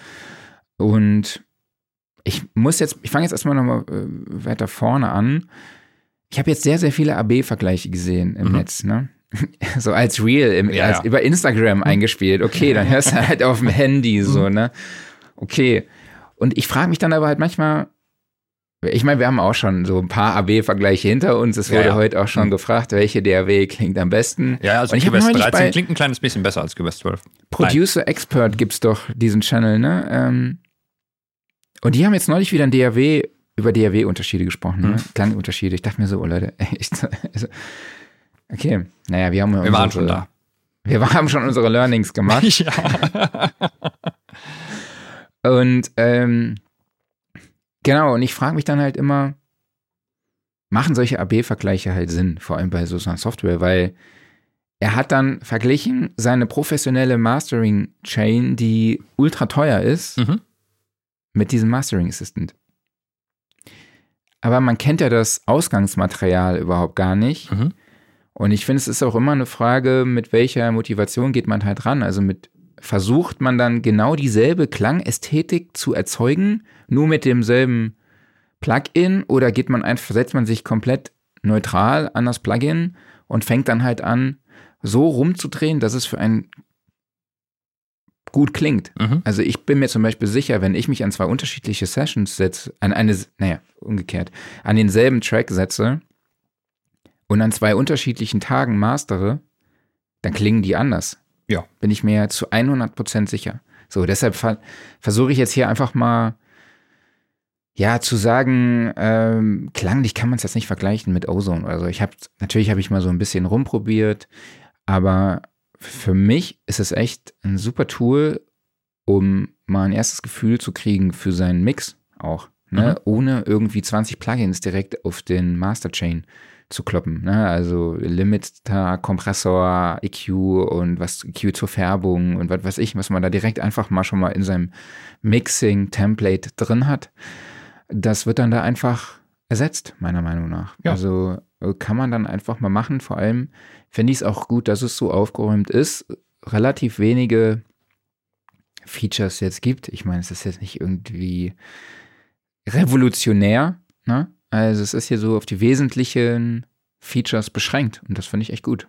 Und ich muss jetzt, ich fange jetzt erstmal nochmal äh, weiter vorne an. Ich habe jetzt sehr, sehr viele AB-Vergleiche gesehen im mhm. Netz, ne? so als Real, im, ja, als ja. über Instagram mhm. eingespielt. Okay, dann hörst du halt auf dem Handy so, mhm. ne? Okay. Und ich frage mich dann aber halt manchmal, ich meine, wir haben auch schon so ein paar AB-Vergleiche hinter uns. Es wurde ja, heute auch schon mhm. gefragt, welche DAW klingt am besten. Ja, also QBS 13 klingt ein kleines bisschen besser als QBS 12. Producer Nein. Expert gibt es doch diesen Channel, ne? Ähm, und die haben jetzt neulich wieder ein DAW über DAW-Unterschiede gesprochen, ne? mhm. Klangunterschiede. Ich dachte mir so, oh Leute, echt. Also, okay, naja, wir haben Wir unsere, waren schon da. Wir haben schon unsere Learnings gemacht. ja. Und ähm, Genau, und ich frage mich dann halt immer, machen solche AB-Vergleiche halt Sinn, vor allem bei so einer Software, weil er hat dann verglichen seine professionelle Mastering-Chain, die ultra teuer ist, mhm. Mit diesem Mastering Assistant. Aber man kennt ja das Ausgangsmaterial überhaupt gar nicht. Mhm. Und ich finde, es ist auch immer eine Frage, mit welcher Motivation geht man halt ran. Also mit versucht man dann genau dieselbe Klangästhetik zu erzeugen, nur mit demselben Plugin oder geht man einfach, setzt man sich komplett neutral an das Plugin und fängt dann halt an, so rumzudrehen, dass es für einen gut klingt. Mhm. Also ich bin mir zum Beispiel sicher, wenn ich mich an zwei unterschiedliche Sessions setze, an eine, naja, umgekehrt, an denselben Track setze und an zwei unterschiedlichen Tagen mastere, dann klingen die anders. Ja. Bin ich mir zu 100 Prozent sicher. So, deshalb versuche ich jetzt hier einfach mal, ja, zu sagen, ähm, klanglich kann man es jetzt nicht vergleichen mit Ozone. Also ich habe, natürlich habe ich mal so ein bisschen rumprobiert, aber für mich ist es echt ein super Tool, um mal ein erstes Gefühl zu kriegen für seinen Mix auch, ne? Mhm. ohne irgendwie 20 Plugins direkt auf den Masterchain zu kloppen. Ne? Also Limiter, Kompressor, EQ und was EQ zur Färbung und was weiß ich, was man da direkt einfach mal schon mal in seinem Mixing-Template drin hat. Das wird dann da einfach ersetzt, meiner Meinung nach. Ja. Also äh, kann man dann einfach mal machen. Vor allem finde ich es auch gut, dass es so aufgeräumt ist. Relativ wenige Features jetzt gibt. Ich meine, es ist jetzt nicht irgendwie revolutionär, ne? Also es ist hier so auf die wesentlichen Features beschränkt und das finde ich echt gut.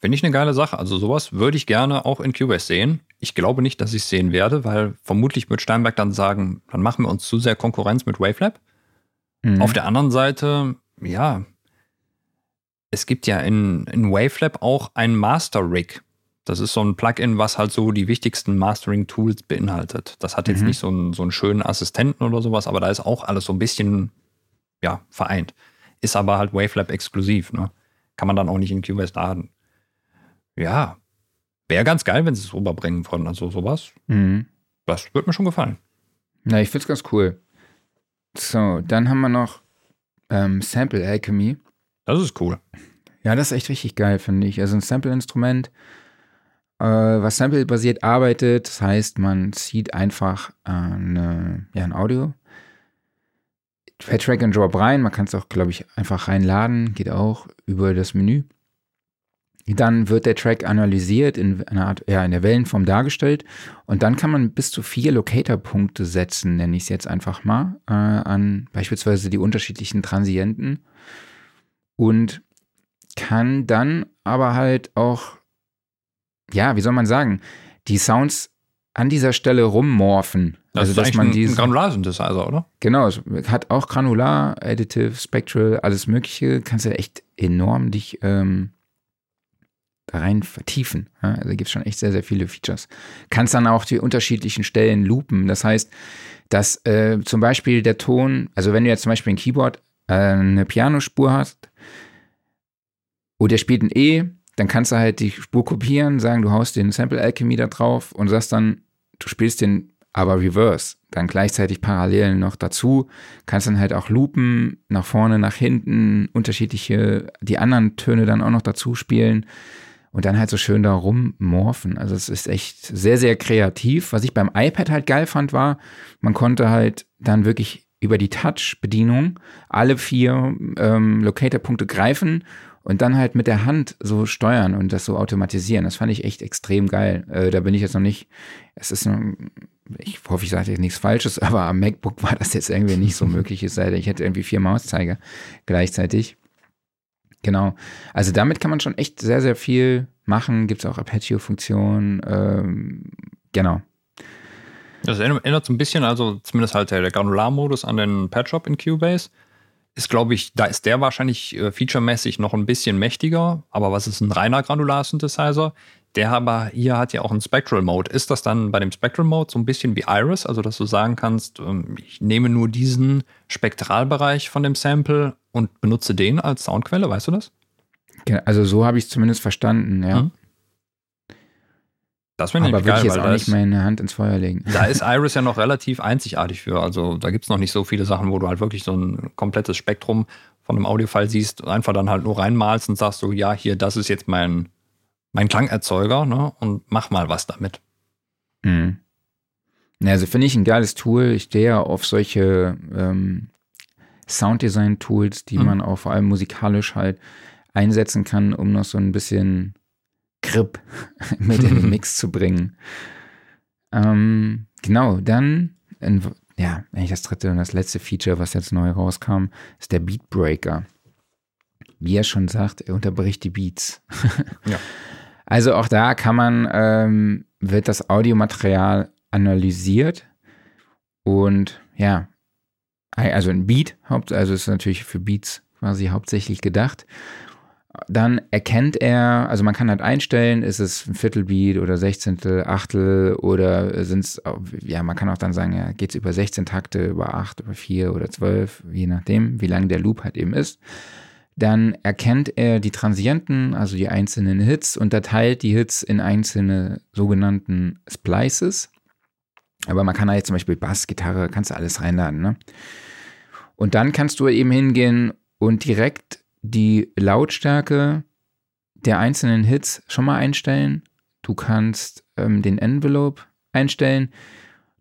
Finde ich eine geile Sache. Also sowas würde ich gerne auch in Cubase sehen. Ich glaube nicht, dass ich es sehen werde, weil vermutlich wird Steinberg dann sagen, dann machen wir uns zu sehr Konkurrenz mit Wavelab. Mhm. Auf der anderen Seite, ja, es gibt ja in, in Wavelab auch ein Master Rig. Das ist so ein Plugin, was halt so die wichtigsten Mastering-Tools beinhaltet. Das hat jetzt mhm. nicht so einen, so einen schönen Assistenten oder sowas, aber da ist auch alles so ein bisschen ja, vereint. Ist aber halt Wavelab exklusiv, ne? Kann man dann auch nicht in Cubase laden. Ja, wäre ganz geil, wenn sie es rüberbringen von, also sowas. Mhm. Das würde mir schon gefallen. Na, ich finde es ganz cool. So, dann haben wir noch ähm, Sample Alchemy. Das ist cool. Ja, das ist echt richtig geil, finde ich. Also ein Sample-Instrument, äh, was Sample-basiert arbeitet. Das heißt, man zieht einfach äh, eine, ja, ein Audio per Track and Drop rein. Man kann es auch, glaube ich, einfach reinladen. Geht auch über das Menü. Dann wird der Track analysiert, in einer Art, ja, in der Wellenform dargestellt. Und dann kann man bis zu vier Locator-Punkte setzen, nenne ich es jetzt einfach mal, äh, an beispielsweise die unterschiedlichen Transienten. Und kann dann aber halt auch, ja, wie soll man sagen, die Sounds an dieser Stelle rummorphen. Das also, ist dass man ein, diese, ein Granular-Synthesizer, oder? Genau, es hat auch Granular, Additive, Spectral, alles Mögliche. Kannst du ja echt enorm dich ähm, da rein vertiefen. Ja, also gibt es schon echt sehr, sehr viele Features. Kannst dann auch die unterschiedlichen Stellen loopen. Das heißt, dass äh, zum Beispiel der Ton, also wenn du jetzt zum Beispiel ein Keyboard eine Pianospur hast und der spielt ein E, dann kannst du halt die Spur kopieren, sagen, du haust den Sample Alchemy da drauf und sagst dann, du spielst den aber reverse, dann gleichzeitig parallel noch dazu, kannst dann halt auch loopen, nach vorne, nach hinten, unterschiedliche, die anderen Töne dann auch noch dazu spielen und dann halt so schön da rummorphen. Also es ist echt sehr, sehr kreativ. Was ich beim iPad halt geil fand, war, man konnte halt dann wirklich über die Touch-Bedienung alle vier ähm, Locator-Punkte greifen und dann halt mit der Hand so steuern und das so automatisieren. Das fand ich echt extrem geil. Äh, da bin ich jetzt noch nicht, es ist ich hoffe, ich sage jetzt nichts Falsches, aber am MacBook war das jetzt irgendwie nicht so möglich, es sei denn, ich hätte irgendwie vier Mauszeiger gleichzeitig. Genau. Also damit kann man schon echt sehr, sehr viel machen. Gibt es auch Aperture-Funktionen. Ähm, genau. Das erinnert so ein bisschen, also zumindest halt der Granular-Modus an den Patch-Up in Cubase. Ist, glaube ich, da ist der wahrscheinlich äh, featuremäßig noch ein bisschen mächtiger, aber was ist ein reiner Granular-Synthesizer? Der aber hier hat ja auch einen Spectral Mode. Ist das dann bei dem Spectral Mode so ein bisschen wie Iris, also dass du sagen kannst, ähm, ich nehme nur diesen Spektralbereich von dem Sample und benutze den als Soundquelle, weißt du das? Also so habe ich es zumindest verstanden, ja. Mhm. Das wäre nämlich geil, ich jetzt weil auch nicht meine Hand ins Feuer legen. Da ist Iris ja noch relativ einzigartig für. Also da gibt es noch nicht so viele Sachen, wo du halt wirklich so ein komplettes Spektrum von einem Audiofile siehst und einfach dann halt nur reinmalst und sagst so, ja, hier, das ist jetzt mein, mein Klangerzeuger, ne? Und mach mal was damit. Mhm. Also finde ich ein geiles Tool. Ich stehe ja auf solche ähm, Sounddesign-Tools, die mhm. man auch vor allem musikalisch halt einsetzen kann, um noch so ein bisschen Grip mit in den Mix zu bringen. Ähm, genau, dann, in, ja, eigentlich das dritte und das letzte Feature, was jetzt neu rauskam, ist der Beatbreaker. Wie er schon sagt, er unterbricht die Beats. ja. Also auch da kann man, ähm, wird das Audiomaterial analysiert und ja, also ein Beat, also ist natürlich für Beats quasi hauptsächlich gedacht. Dann erkennt er, also man kann halt einstellen, ist es ein Viertelbeat oder Sechzehntel, Achtel oder sind es, ja, man kann auch dann sagen, ja, geht es über 16 Takte, über 8, über 4 oder 12, je nachdem, wie lang der Loop halt eben ist. Dann erkennt er die Transienten, also die einzelnen Hits, unterteilt die Hits in einzelne sogenannten Splices. Aber man kann halt zum Beispiel Bass, Gitarre, kannst du alles reinladen, ne? Und dann kannst du eben hingehen und direkt die Lautstärke der einzelnen Hits schon mal einstellen. Du kannst ähm, den Envelope einstellen.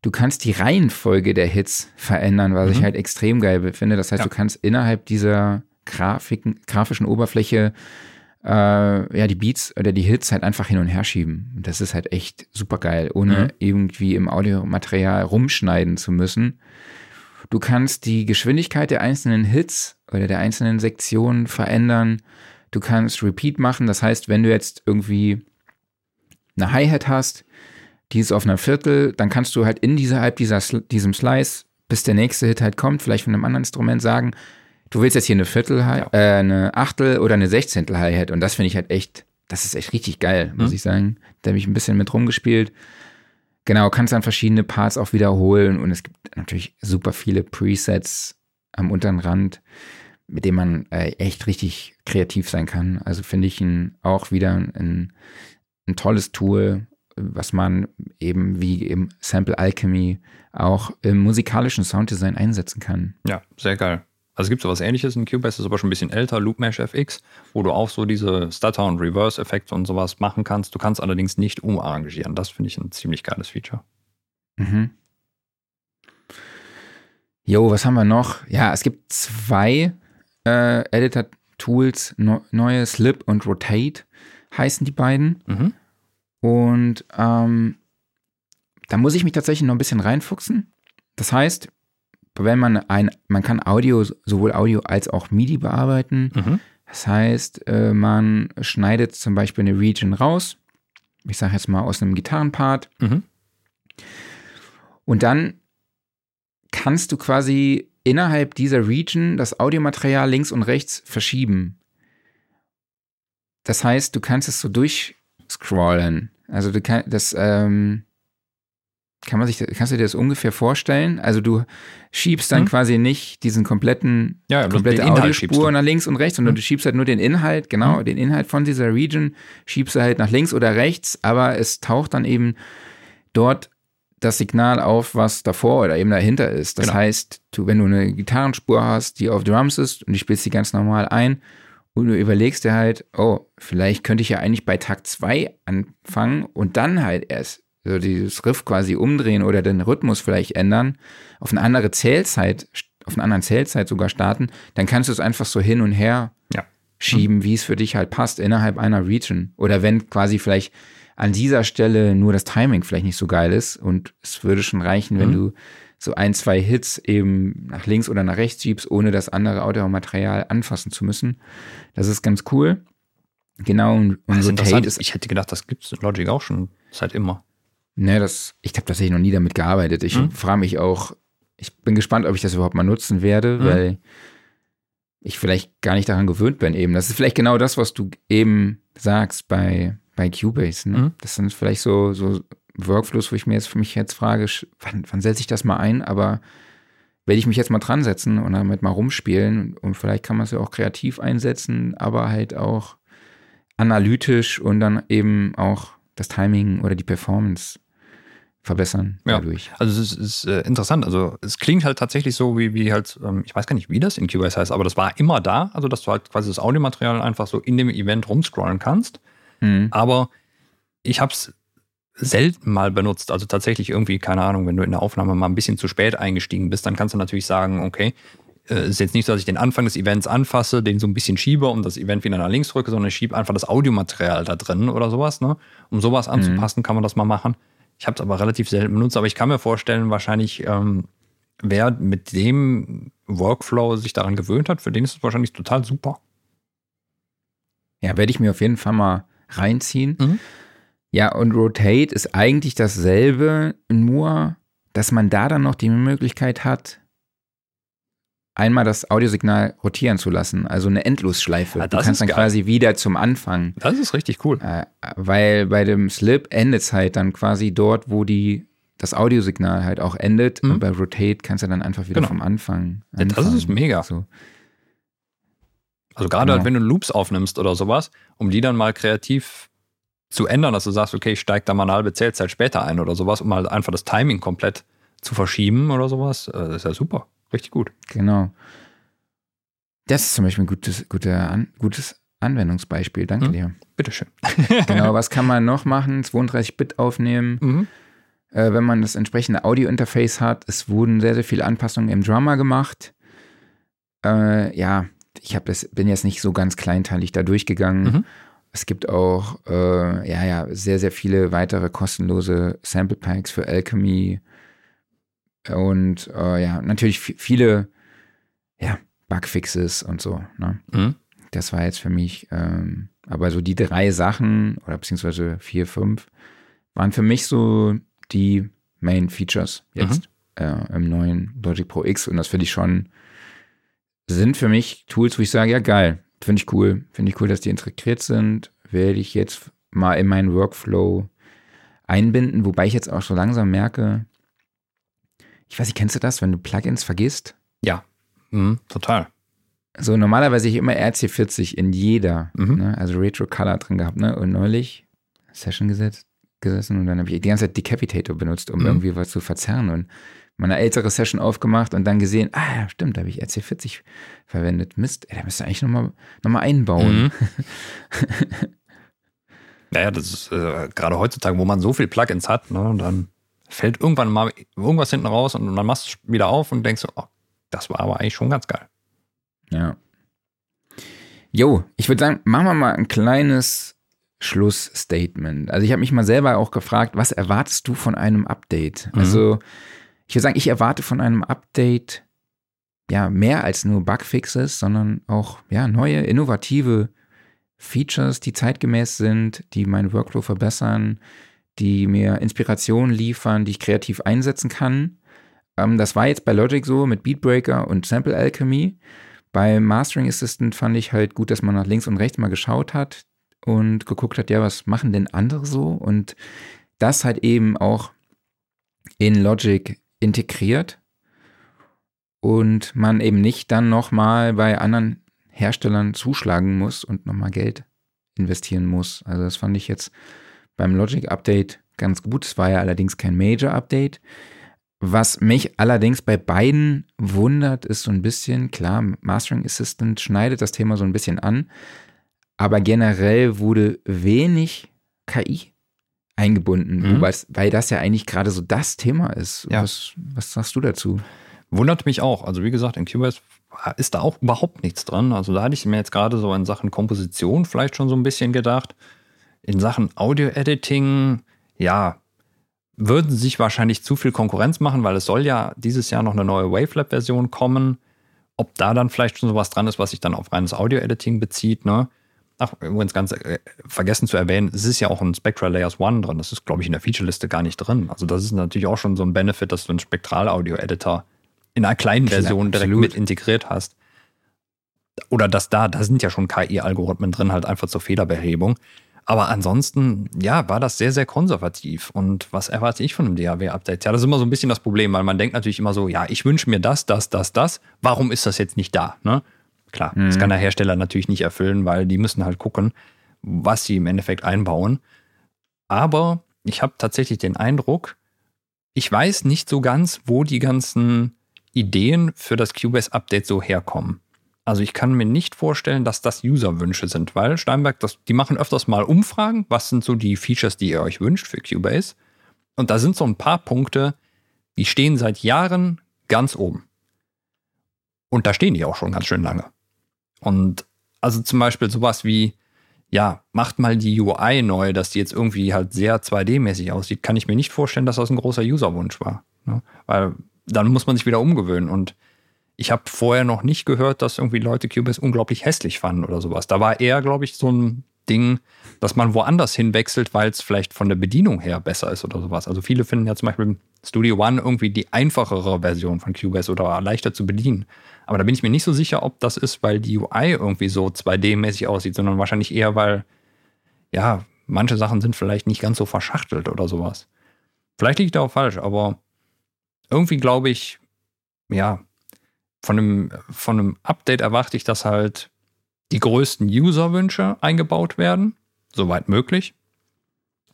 Du kannst die Reihenfolge der Hits verändern, was mhm. ich halt extrem geil finde. Das heißt, ja. du kannst innerhalb dieser Grafiken, grafischen Oberfläche äh, ja die Beats oder die Hits halt einfach hin und her schieben. Und das ist halt echt super geil, ohne mhm. irgendwie im Audiomaterial rumschneiden zu müssen. Du kannst die Geschwindigkeit der einzelnen Hits oder der einzelnen Sektionen verändern. Du kannst Repeat machen. Das heißt, wenn du jetzt irgendwie eine Hi-Hat hast, die ist auf einer Viertel, dann kannst du halt in dieser, dieser, diesem Slice, bis der nächste Hit halt kommt, vielleicht von einem anderen Instrument sagen, du willst jetzt hier eine Viertel, ja. äh, eine Achtel oder eine Sechzehntel Hi-Hat. Und das finde ich halt echt, das ist echt richtig geil, muss mhm. ich sagen. Da habe ich ein bisschen mit rumgespielt. Genau, kannst dann verschiedene Parts auch wiederholen und es gibt natürlich super viele Presets am unteren Rand, mit denen man äh, echt richtig kreativ sein kann. Also finde ich ihn auch wieder ein, ein tolles Tool, was man eben wie im Sample Alchemy auch im musikalischen Sounddesign einsetzen kann. Ja, sehr geil. Also es gibt so was ähnliches in Cubase, das ist aber schon ein bisschen älter, Loopmesh FX, wo du auch so diese Stutter- und Reverse-Effekte und sowas machen kannst. Du kannst allerdings nicht umarrangieren. Das finde ich ein ziemlich geiles Feature. Mhm. Jo, was haben wir noch? Ja, es gibt zwei äh, Editor-Tools, no, neue Slip und Rotate heißen die beiden. Mhm. Und ähm, da muss ich mich tatsächlich noch ein bisschen reinfuchsen. Das heißt, wenn man ein, man kann Audio, sowohl Audio als auch MIDI bearbeiten. Mhm. Das heißt, äh, man schneidet zum Beispiel eine Region raus. Ich sage jetzt mal aus einem Gitarrenpart. Mhm. Und dann kannst du quasi innerhalb dieser Region das Audiomaterial links und rechts verschieben. das heißt, du kannst es so durchscrollen. Also du kannst das, ähm, kann man sich, kannst du dir das ungefähr vorstellen? Also du schiebst dann hm. quasi nicht diesen kompletten, ja, komplette Audiospur nach links und rechts, sondern hm. du schiebst halt nur den Inhalt, genau, hm. den Inhalt von dieser Region schiebst du halt nach links oder rechts, aber es taucht dann eben dort das Signal auf, was davor oder eben dahinter ist. Das genau. heißt, du, wenn du eine Gitarrenspur hast, die auf Drums ist und die spielst die ganz normal ein und du überlegst dir halt, oh, vielleicht könnte ich ja eigentlich bei Takt 2 anfangen und dann halt erst so dieses Riff quasi umdrehen oder den Rhythmus vielleicht ändern, auf eine andere Zählzeit, auf eine andere Zählzeit sogar starten, dann kannst du es einfach so hin und her ja. schieben, mhm. wie es für dich halt passt, innerhalb einer Region. Oder wenn quasi vielleicht an dieser Stelle nur das Timing vielleicht nicht so geil ist und es würde schon reichen, wenn mhm. du so ein, zwei Hits eben nach links oder nach rechts schiebst, ohne das andere Audiomaterial anfassen zu müssen. Das ist ganz cool. Genau, und, und ist interessant. Ist, ich hätte gedacht, das gibt es in Logic auch schon seit immer. Ne, das, ich habe tatsächlich noch nie damit gearbeitet. Ich hm? frage mich auch, ich bin gespannt, ob ich das überhaupt mal nutzen werde, hm? weil ich vielleicht gar nicht daran gewöhnt bin eben. Das ist vielleicht genau das, was du eben sagst bei, bei Cubase. Ne? Hm? Das sind vielleicht so, so Workflows, wo ich mir jetzt für mich jetzt frage, wann, wann setze ich das mal ein? Aber werde ich mich jetzt mal dran setzen und damit mal rumspielen und vielleicht kann man es ja auch kreativ einsetzen, aber halt auch analytisch und dann eben auch das Timing oder die Performance verbessern ja. dadurch. Also es ist, ist äh, interessant. Also es klingt halt tatsächlich so, wie, wie halt, ähm, ich weiß gar nicht, wie das in Cubase heißt, aber das war immer da. Also dass du halt quasi das Audiomaterial einfach so in dem Event rumscrollen kannst. Mhm. Aber ich habe es selten mal benutzt. Also tatsächlich irgendwie, keine Ahnung, wenn du in der Aufnahme mal ein bisschen zu spät eingestiegen bist, dann kannst du natürlich sagen, okay, äh, ist jetzt nicht so, dass ich den Anfang des Events anfasse, den so ein bisschen schiebe und das Event wieder nach links rücke, sondern ich schiebe einfach das Audiomaterial da drin oder sowas. Ne? Um sowas mhm. anzupassen, mhm. kann man das mal machen. Ich habe es aber relativ selten benutzt, aber ich kann mir vorstellen, wahrscheinlich, ähm, wer mit dem Workflow sich daran gewöhnt hat, für den ist es wahrscheinlich total super. Ja, werde ich mir auf jeden Fall mal reinziehen. Mhm. Ja, und Rotate ist eigentlich dasselbe, nur dass man da dann noch die Möglichkeit hat, einmal das Audiosignal rotieren zu lassen, also eine Endlosschleife. Ja, du kannst dann geil. quasi wieder zum Anfang. Das ist richtig cool. Äh, weil bei dem Slip endet es halt dann quasi dort, wo die das Audiosignal halt auch endet. Mhm. Und bei Rotate kannst du dann einfach wieder genau. vom Anfang. Ja, das ist mega. So. Also gerade genau. halt, wenn du Loops aufnimmst oder sowas, um die dann mal kreativ zu ändern, dass du sagst, okay, ich steige da mal eine halbe Zählzeit später ein oder sowas, um halt einfach das Timing komplett zu verschieben oder sowas, äh, das ist ja super. Richtig gut. Genau. Das ist zum Beispiel ein gutes, guter, an, gutes Anwendungsbeispiel. Danke mhm. dir. Bitteschön. genau, was kann man noch machen? 32-Bit aufnehmen. Mhm. Äh, wenn man das entsprechende Audio-Interface hat. Es wurden sehr, sehr viele Anpassungen im Drummer gemacht. Äh, ja, ich das, bin jetzt nicht so ganz kleinteilig da durchgegangen. Mhm. Es gibt auch äh, ja, ja, sehr, sehr viele weitere kostenlose Sample Packs für Alchemy, und äh, ja, natürlich viele ja, Bugfixes und so. Ne? Mhm. Das war jetzt für mich, ähm, aber so die drei Sachen oder beziehungsweise vier, fünf waren für mich so die Main Features jetzt mhm. äh, im neuen Logic Pro X und das finde ich schon, sind für mich Tools, wo ich sage, ja geil, finde ich cool, finde ich cool, dass die integriert sind, werde ich jetzt mal in meinen Workflow einbinden, wobei ich jetzt auch so langsam merke, ich weiß nicht, kennst du das, wenn du Plugins vergisst? Ja, mhm, total. So, normalerweise ich immer RC40 in jeder, mhm. ne, also Retro Color drin gehabt, ne? Und neulich Session gesetzt, gesessen und dann habe ich die ganze Zeit Decapitator benutzt, um mhm. irgendwie was zu verzerren und meine ältere Session aufgemacht und dann gesehen, ah ja, stimmt, da habe ich RC40 verwendet. Mist, ey, da müsste eigentlich nochmal noch mal einbauen. Mhm. naja, das ist äh, gerade heutzutage, wo man so viel Plugins hat, ne, und dann fällt irgendwann mal irgendwas hinten raus und dann machst du es wieder auf und denkst, oh, das war aber eigentlich schon ganz geil. Ja. Jo, ich würde sagen, machen wir mal ein kleines Schlussstatement. Also ich habe mich mal selber auch gefragt, was erwartest du von einem Update? Mhm. Also ich würde sagen, ich erwarte von einem Update ja mehr als nur Bugfixes, sondern auch ja neue innovative Features, die zeitgemäß sind, die meinen Workflow verbessern, die mir Inspiration liefern, die ich kreativ einsetzen kann. Ähm, das war jetzt bei Logic so mit Beatbreaker und Sample Alchemy. Bei Mastering Assistant fand ich halt gut, dass man nach links und rechts mal geschaut hat. und geguckt hat, ja, was machen denn andere so? Und das halt eben auch in Logic integriert und man eben nicht dann nochmal bei anderen Herstellern zuschlagen muss und nochmal Geld investieren muss. Also das fand ich jetzt beim Logic Update ganz gut. Es war ja allerdings kein Major Update. Was mich allerdings bei beiden wundert, ist so ein bisschen, klar, Mastering Assistant schneidet das Thema so ein bisschen an, aber generell wurde wenig KI eingebunden, mhm. weil das ja eigentlich gerade so das Thema ist. Ja. Was, was sagst du dazu? Wundert mich auch. Also wie gesagt, in Cubase ist da auch überhaupt nichts dran. Also da hatte ich mir jetzt gerade so in Sachen Komposition vielleicht schon so ein bisschen gedacht. In Sachen Audio-Editing, ja, würden sich wahrscheinlich zu viel Konkurrenz machen, weil es soll ja dieses Jahr noch eine neue Wavelab-Version kommen. Ob da dann vielleicht schon sowas dran ist, was sich dann auf reines Audio-Editing bezieht, ne? Ach, übrigens ganz äh, vergessen zu erwähnen, es ist ja auch ein Spectra Layers One drin. Das ist, glaube ich, in der Feature-Liste gar nicht drin. Also das ist natürlich auch schon so ein Benefit, dass du einen Spektral-Audio-Editor in einer kleinen Version direkt mit integriert hast. Oder dass da, da sind ja schon KI-Algorithmen drin, halt einfach zur Fehlerbehebung. Aber ansonsten, ja, war das sehr, sehr konservativ. Und was erwarte ich von einem DAW-Update? Ja, das ist immer so ein bisschen das Problem, weil man denkt natürlich immer so, ja, ich wünsche mir das, das, das, das. Warum ist das jetzt nicht da? Ne? Klar, mhm. das kann der Hersteller natürlich nicht erfüllen, weil die müssen halt gucken, was sie im Endeffekt einbauen. Aber ich habe tatsächlich den Eindruck, ich weiß nicht so ganz, wo die ganzen Ideen für das Cubase-Update so herkommen. Also ich kann mir nicht vorstellen, dass das User-Wünsche sind, weil Steinberg, das, die machen öfters mal Umfragen, was sind so die Features, die ihr euch wünscht für Cubase. Und da sind so ein paar Punkte, die stehen seit Jahren ganz oben. Und da stehen die auch schon ganz schön lange. Und also zum Beispiel sowas wie, ja, macht mal die UI neu, dass die jetzt irgendwie halt sehr 2D-mäßig aussieht, kann ich mir nicht vorstellen, dass das ein großer User-Wunsch war. Ne? Weil dann muss man sich wieder umgewöhnen. Und ich habe vorher noch nicht gehört, dass irgendwie Leute Cubase unglaublich hässlich fanden oder sowas. Da war eher, glaube ich, so ein Ding, dass man woanders hinwechselt, weil es vielleicht von der Bedienung her besser ist oder sowas. Also viele finden ja zum Beispiel Studio One irgendwie die einfachere Version von Cubase oder leichter zu bedienen. Aber da bin ich mir nicht so sicher, ob das ist, weil die UI irgendwie so 2D-mäßig aussieht, sondern wahrscheinlich eher, weil, ja, manche Sachen sind vielleicht nicht ganz so verschachtelt oder sowas. Vielleicht liegt da auch falsch, aber irgendwie glaube ich, ja, von einem, von einem Update erwarte ich, dass halt die größten User-Wünsche eingebaut werden, soweit möglich.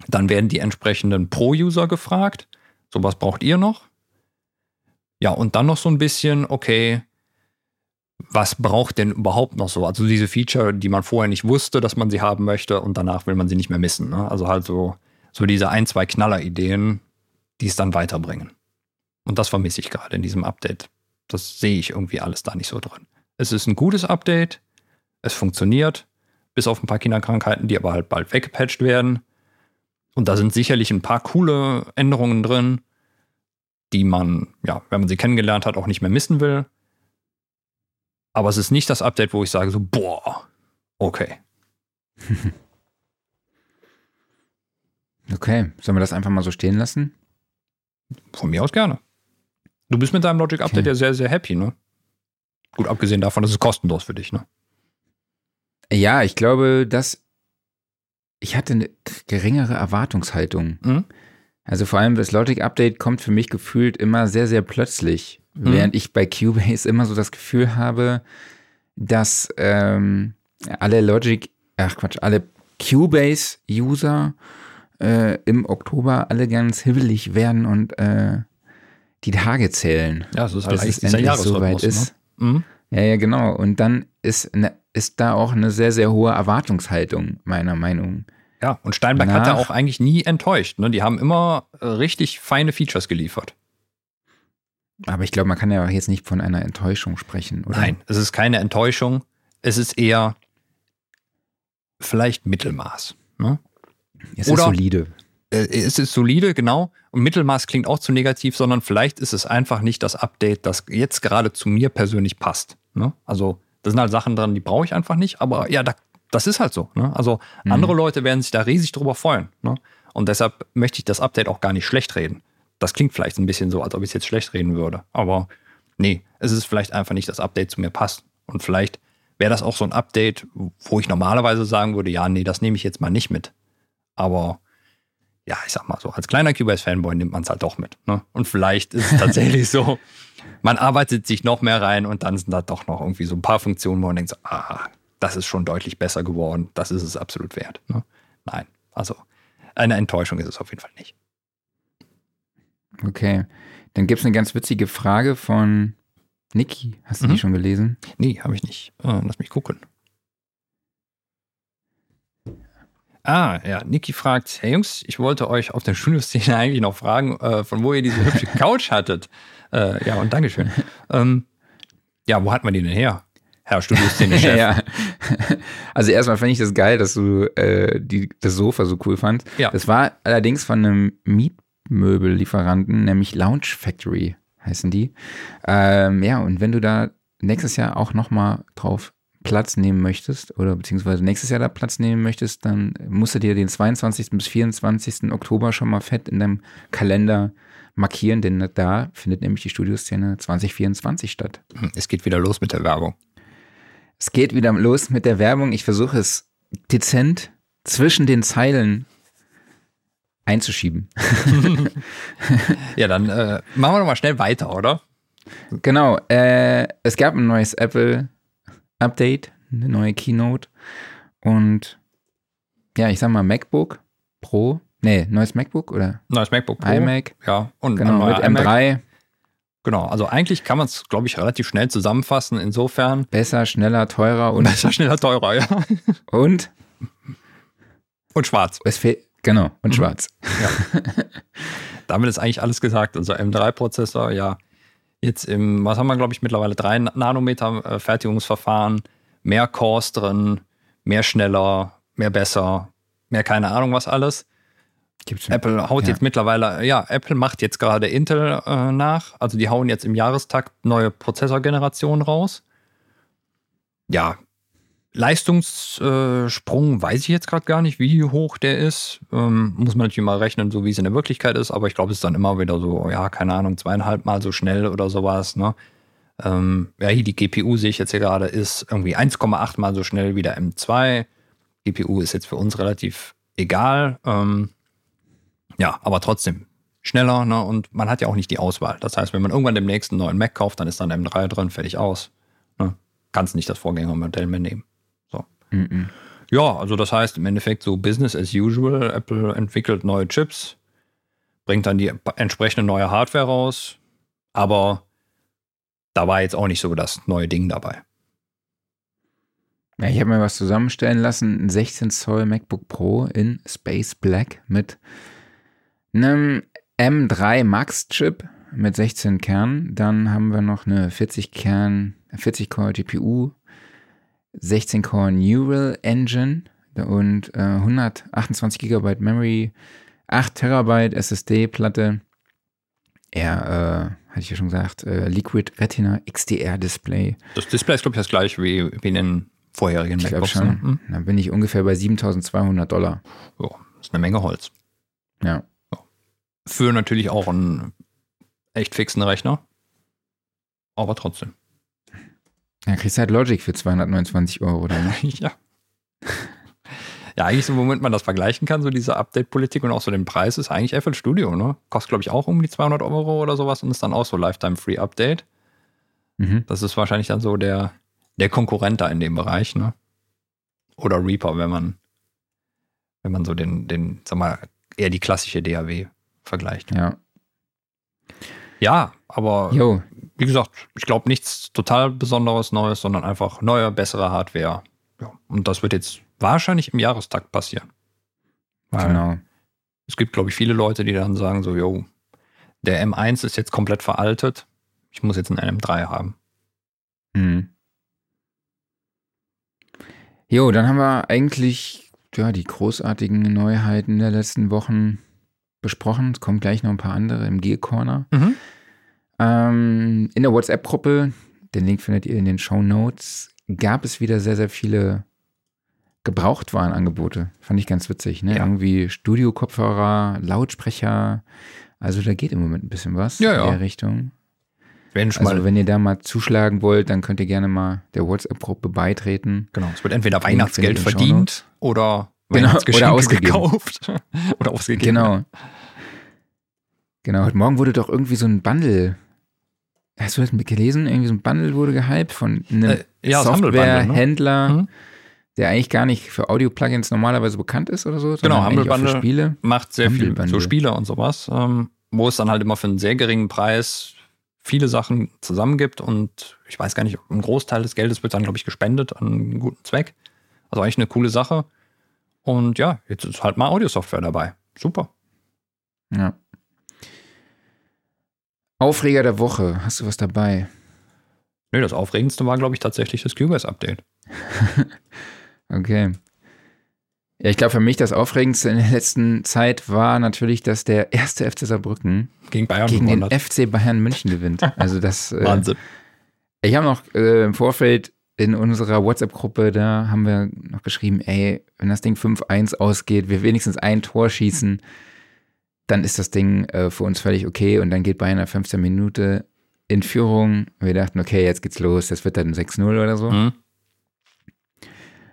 Dann werden die entsprechenden Pro-User gefragt. So was braucht ihr noch? Ja, und dann noch so ein bisschen, okay, was braucht denn überhaupt noch so? Also diese Feature, die man vorher nicht wusste, dass man sie haben möchte und danach will man sie nicht mehr missen. Ne? Also halt so, so diese ein, zwei Knaller-Ideen, die es dann weiterbringen. Und das vermisse ich gerade in diesem Update. Das sehe ich irgendwie alles da nicht so drin. Es ist ein gutes Update, es funktioniert, bis auf ein paar Kinderkrankheiten, die aber halt bald weggepatcht werden. Und da sind sicherlich ein paar coole Änderungen drin, die man, ja, wenn man sie kennengelernt hat, auch nicht mehr missen will. Aber es ist nicht das Update, wo ich sage so, boah, okay. okay, sollen wir das einfach mal so stehen lassen? Von mir aus gerne. Du bist mit deinem Logic Update okay. ja sehr, sehr happy, ne? Gut, abgesehen davon, dass es kostenlos für dich, ne? Ja, ich glaube, dass ich hatte eine geringere Erwartungshaltung. Mhm. Also vor allem das Logic Update kommt für mich gefühlt immer sehr, sehr plötzlich. Mhm. Während ich bei Cubase immer so das Gefühl habe, dass ähm, alle Logic, ach Quatsch, alle Cubase-User äh, im Oktober alle ganz hibbelig werden und äh, die Tage zählen. Ja, das ist halt bis es endlich soweit ist. Ne? Mhm. Ja, ja, genau. Und dann ist, ne, ist da auch eine sehr, sehr hohe Erwartungshaltung, meiner Meinung. Ja, und Steinberg Nach, hat da auch eigentlich nie enttäuscht. Ne? Die haben immer äh, richtig feine Features geliefert. Aber ich glaube, man kann ja jetzt nicht von einer Enttäuschung sprechen, oder? Nein, es ist keine Enttäuschung. Es ist eher vielleicht Mittelmaß. Ne? Es oder, ist solide äh, es ist solide, genau. Und Mittelmaß klingt auch zu negativ, sondern vielleicht ist es einfach nicht das Update, das jetzt gerade zu mir persönlich passt. Ne? Also, da sind halt Sachen dran, die brauche ich einfach nicht, aber ja, da, das ist halt so. Ne? Also, mhm. andere Leute werden sich da riesig drüber freuen. Ne? Und deshalb möchte ich das Update auch gar nicht schlecht reden. Das klingt vielleicht ein bisschen so, als ob ich es jetzt schlecht reden würde. Aber nee, es ist vielleicht einfach nicht das Update zu mir passt. Und vielleicht wäre das auch so ein Update, wo ich normalerweise sagen würde, ja, nee, das nehme ich jetzt mal nicht mit. Aber ja, ich sag mal so, als kleiner Cubase-Fanboy nimmt man es halt doch mit. Ne? Und vielleicht ist es tatsächlich so, man arbeitet sich noch mehr rein und dann sind da doch noch irgendwie so ein paar Funktionen, wo man denkt, so, ah, das ist schon deutlich besser geworden, das ist es absolut wert. Ne? Nein, also eine Enttäuschung ist es auf jeden Fall nicht. Okay, dann gibt es eine ganz witzige Frage von Niki. Hast du mhm. die schon gelesen? Nee, habe ich nicht. Äh, lass mich gucken. Ah, ja, Niki fragt, hey Jungs, ich wollte euch auf der Studioszene eigentlich noch fragen, äh, von wo ihr diese hübsche Couch hattet. Äh, ja, und Dankeschön. Ähm, ja, wo hat man die denn her? Herr Studioszene-Chef. ja. Also erstmal fand ich das geil, dass du äh, die, das Sofa so cool fandst. Ja. Das war allerdings von einem Mietmöbellieferanten, nämlich Lounge Factory heißen die. Ähm, ja, und wenn du da nächstes Jahr auch nochmal drauf Platz nehmen möchtest oder beziehungsweise nächstes Jahr da Platz nehmen möchtest, dann musst du dir den 22. bis 24. Oktober schon mal fett in deinem Kalender markieren, denn da findet nämlich die Studioszene 2024 statt. Es geht wieder los mit der Werbung. Es geht wieder los mit der Werbung. Ich versuche es dezent zwischen den Zeilen einzuschieben. ja, dann äh, machen wir doch mal schnell weiter, oder? Genau. Äh, es gab ein neues Apple Update, eine neue Keynote und ja, ich sag mal MacBook Pro. Nee, neues MacBook oder? Neues MacBook Pro. iMac. Ja, und genau, mit M3. Genau, also eigentlich kann man es, glaube ich, relativ schnell zusammenfassen. Insofern. Besser, schneller, teurer und. Besser, schneller, teurer, ja. Und? Und schwarz. Es fehlt. Genau, und mhm. schwarz. Ja. Damit ist eigentlich alles gesagt. Also M3-Prozessor, ja, jetzt im, was haben wir, glaube ich, mittlerweile drei Nanometer äh, Fertigungsverfahren, mehr Cores drin, mehr schneller, mehr besser, mehr keine Ahnung was alles. Gibt's Apple haut ja. jetzt mittlerweile, ja, Apple macht jetzt gerade Intel äh, nach. Also die hauen jetzt im Jahrestakt neue Prozessorgenerationen raus. Ja, Leistungssprung weiß ich jetzt gerade gar nicht, wie hoch der ist. Ähm, muss man natürlich mal rechnen, so wie es in der Wirklichkeit ist, aber ich glaube, es ist dann immer wieder so, ja, keine Ahnung, zweieinhalb Mal so schnell oder sowas. Ne? Ähm, ja, hier die GPU sehe ich jetzt hier gerade, ist irgendwie 1,8 Mal so schnell wie der M2. GPU ist jetzt für uns relativ egal. Ähm, ja, aber trotzdem schneller, ne? Und man hat ja auch nicht die Auswahl. Das heißt, wenn man irgendwann demnächst einen neuen Mac kauft, dann ist dann M3 drin, fertig aus. Ne? Kannst nicht das Vorgängermodell mehr nehmen. Mhm. Ja, also das heißt im Endeffekt so Business as usual. Apple entwickelt neue Chips, bringt dann die entsprechende neue Hardware raus, aber da war jetzt auch nicht so das neue Ding dabei. Ja, ich habe mir was zusammenstellen lassen, ein 16 Zoll MacBook Pro in Space Black mit einem M3 Max Chip mit 16 Kernen. Dann haben wir noch eine 40 Kern, 40 Core GPU 16 Core Neural Engine und äh, 128 GB Memory, 8 Terabyte SSD-Platte. Ja, äh, hatte ich ja schon gesagt, äh, Liquid Retina XDR Display. Das Display ist, glaube ich, das gleiche wie, wie in den vorherigen ich MacBooks. Schon. Hm? Dann bin ich ungefähr bei 7200 Dollar. Ja, ist eine Menge Holz. Ja. Für natürlich auch einen echt fixen Rechner. Aber trotzdem. Ja, kriegst halt Logic für 229 Euro, oder? Ne? ja. Ja, eigentlich so, womit man das vergleichen kann, so diese Update-Politik und auch so den Preis, ist eigentlich Apple Studio, ne? Kostet, glaube ich, auch um die 200 Euro oder sowas und ist dann auch so Lifetime-Free-Update. Mhm. Das ist wahrscheinlich dann so der, der Konkurrent da in dem Bereich, ne? Oder Reaper, wenn man, wenn man so den, den, sag mal, eher die klassische DAW vergleicht. Ja. Ja, aber jo wie gesagt, ich glaube nichts total Besonderes Neues, sondern einfach neue, bessere Hardware. Ja, und das wird jetzt wahrscheinlich im Jahrestakt passieren. Weil genau. Es gibt, glaube ich, viele Leute, die dann sagen so, yo, der M1 ist jetzt komplett veraltet. Ich muss jetzt einen M3 haben. Mhm. Jo, dann haben wir eigentlich ja, die großartigen Neuheiten der letzten Wochen besprochen. Es kommen gleich noch ein paar andere im Gear Corner. Mhm. Ähm, in der WhatsApp-Gruppe, den Link findet ihr in den Show Notes, gab es wieder sehr, sehr viele Gebrauchtwarenangebote. Fand ich ganz witzig. Ne? Ja. Irgendwie Studio-Kopfhörer, Lautsprecher. Also da geht im Moment ein bisschen was ja, ja. in der Richtung. Wenn also wenn ihr da mal zuschlagen wollt, dann könnt ihr gerne mal der WhatsApp-Gruppe beitreten. Genau, es wird entweder Weihnachtsgeld verdient oder genau, oder ausgegeben. gekauft oder ausgegeben. Genau. Genau, heute Morgen wurde doch irgendwie so ein Bundle Hast du das gelesen? Irgendwie so ein Bundle wurde gehypt von einem äh, ja, Softwarehändler, ne? mhm. der eigentlich gar nicht für Audio-Plugins normalerweise bekannt ist oder so. Genau, Humble Bundle Spiele. macht sehr Humble viel Bundle. so Spiele und sowas, ähm, wo es dann halt immer für einen sehr geringen Preis viele Sachen zusammengibt und ich weiß gar nicht, ein Großteil des Geldes wird dann, glaube ich, gespendet an einen guten Zweck. Also eigentlich eine coole Sache. Und ja, jetzt ist halt mal Audio-Software dabei. Super. Ja. Aufreger der Woche. Hast du was dabei? Nö, das Aufregendste war, glaube ich, tatsächlich das Cubase-Update. okay. Ja, ich glaube, für mich das Aufregendste in der letzten Zeit war natürlich, dass der erste FC Saarbrücken gegen, Bayern gegen den FC Bayern München gewinnt. Also das. Äh, Wahnsinn. Ich habe noch äh, im Vorfeld in unserer WhatsApp-Gruppe, da haben wir noch geschrieben, ey, wenn das Ding 5-1 ausgeht, wir wenigstens ein Tor schießen, dann ist das Ding äh, für uns völlig okay und dann geht Bayern nach 15 Minute in Führung. Wir dachten, okay, jetzt geht's los, das wird dann 6-0 oder so. Mhm.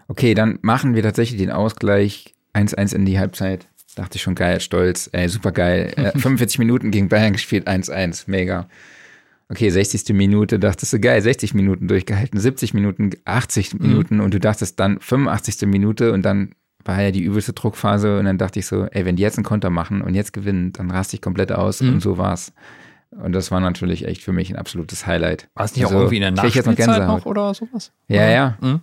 Okay, dann machen wir tatsächlich den Ausgleich 1-1 in die Halbzeit. Dachte ich schon geil, stolz, ey, super geil. Äh, 45 Minuten gegen Bayern gespielt, 1-1, mega. Okay, 60. Minute dachtest du, geil, 60 Minuten durchgehalten, 70 Minuten, 80 mhm. Minuten und du dachtest dann 85. Minute und dann war ja die übelste Druckphase und dann dachte ich so, ey, wenn die jetzt einen Konter machen und jetzt gewinnen, dann raste ich komplett aus mhm. und so war's. Und das war natürlich echt für mich ein absolutes Highlight. War es nicht also, auch irgendwie in der Nachspielzeit noch oder sowas? Ja, ja. Mhm.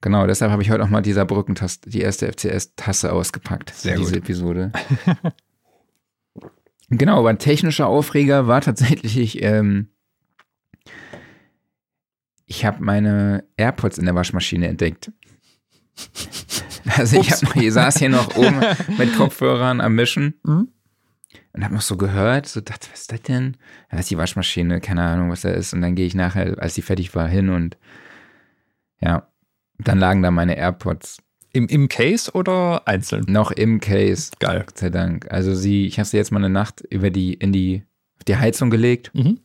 Genau, deshalb habe ich heute auch mal dieser Brückentaste, die erste FCS-Tasse ausgepackt Sehr diese gut. Episode. genau, aber ein technischer Aufreger war tatsächlich, ähm, ich habe meine AirPods in der Waschmaschine entdeckt. Also ich, hab, ich saß hier noch oben mit Kopfhörern am Mischen mhm. und habe noch so gehört, so dachte, was ist das denn? Ja, das ist die Waschmaschine, keine Ahnung, was da ist. Und dann gehe ich nachher, als die fertig war, hin und ja, dann lagen da meine AirPods. Im, Im Case oder einzeln? Noch im Case. Geil. Gott sei Dank. Also sie, ich habe sie jetzt mal eine Nacht über die, in die, auf die Heizung gelegt. Mhm.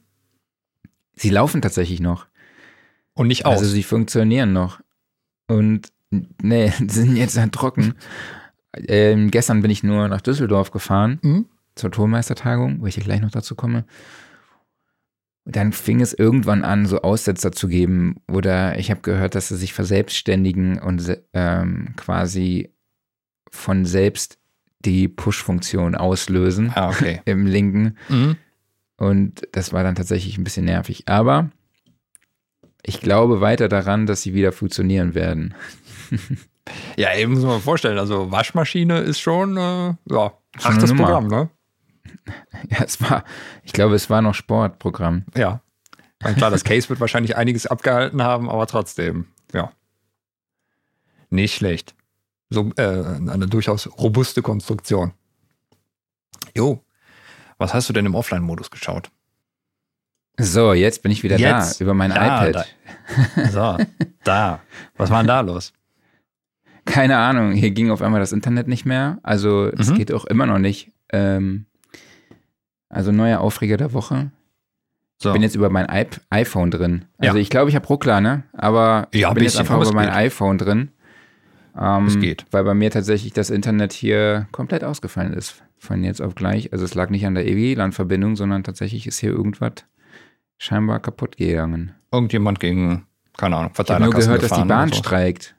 Sie laufen tatsächlich noch. Und nicht aus. Also sie funktionieren noch. Und Nee, die sind jetzt halt trocken. Ähm, gestern bin ich nur nach Düsseldorf gefahren mhm. zur Tonmeistertagung, wo ich gleich noch dazu komme. Und dann fing es irgendwann an, so Aussetzer zu geben. Oder ich habe gehört, dass sie sich verselbstständigen und ähm, quasi von selbst die Push-Funktion auslösen ah, okay. im linken. Mhm. Und das war dann tatsächlich ein bisschen nervig. Aber ich glaube weiter daran, dass sie wieder funktionieren werden. ja, eben muss man vorstellen. Also Waschmaschine ist schon, äh, ja, achtes Programm, ne? Ja, es war, ich glaube, es war noch Sportprogramm. Ja. Meine, klar, das Case wird wahrscheinlich einiges abgehalten haben, aber trotzdem, ja. Nicht schlecht. So, äh, eine durchaus robuste Konstruktion. Jo, was hast du denn im Offline-Modus geschaut? So, jetzt bin ich wieder jetzt, da, über mein da, iPad. Da. So, da. Was war denn da los? Keine Ahnung, hier ging auf einmal das Internet nicht mehr. Also es mhm. geht auch immer noch nicht. Ähm, also neuer Aufreger der Woche. So. Ich bin jetzt über mein I iPhone drin. Also ja. ich glaube, ich habe Ruckler, ne? Aber ja, ich bin jetzt einfach über mein iPhone drin. Ähm, es geht. Weil bei mir tatsächlich das Internet hier komplett ausgefallen ist. Von jetzt auf gleich. Also es lag nicht an der EWLAN-Verbindung, sondern tatsächlich ist hier irgendwas scheinbar kaputt gegangen. Irgendjemand gegen, keine Ahnung, Verteiler Ich habe nur gehört, dass die Bahn streikt.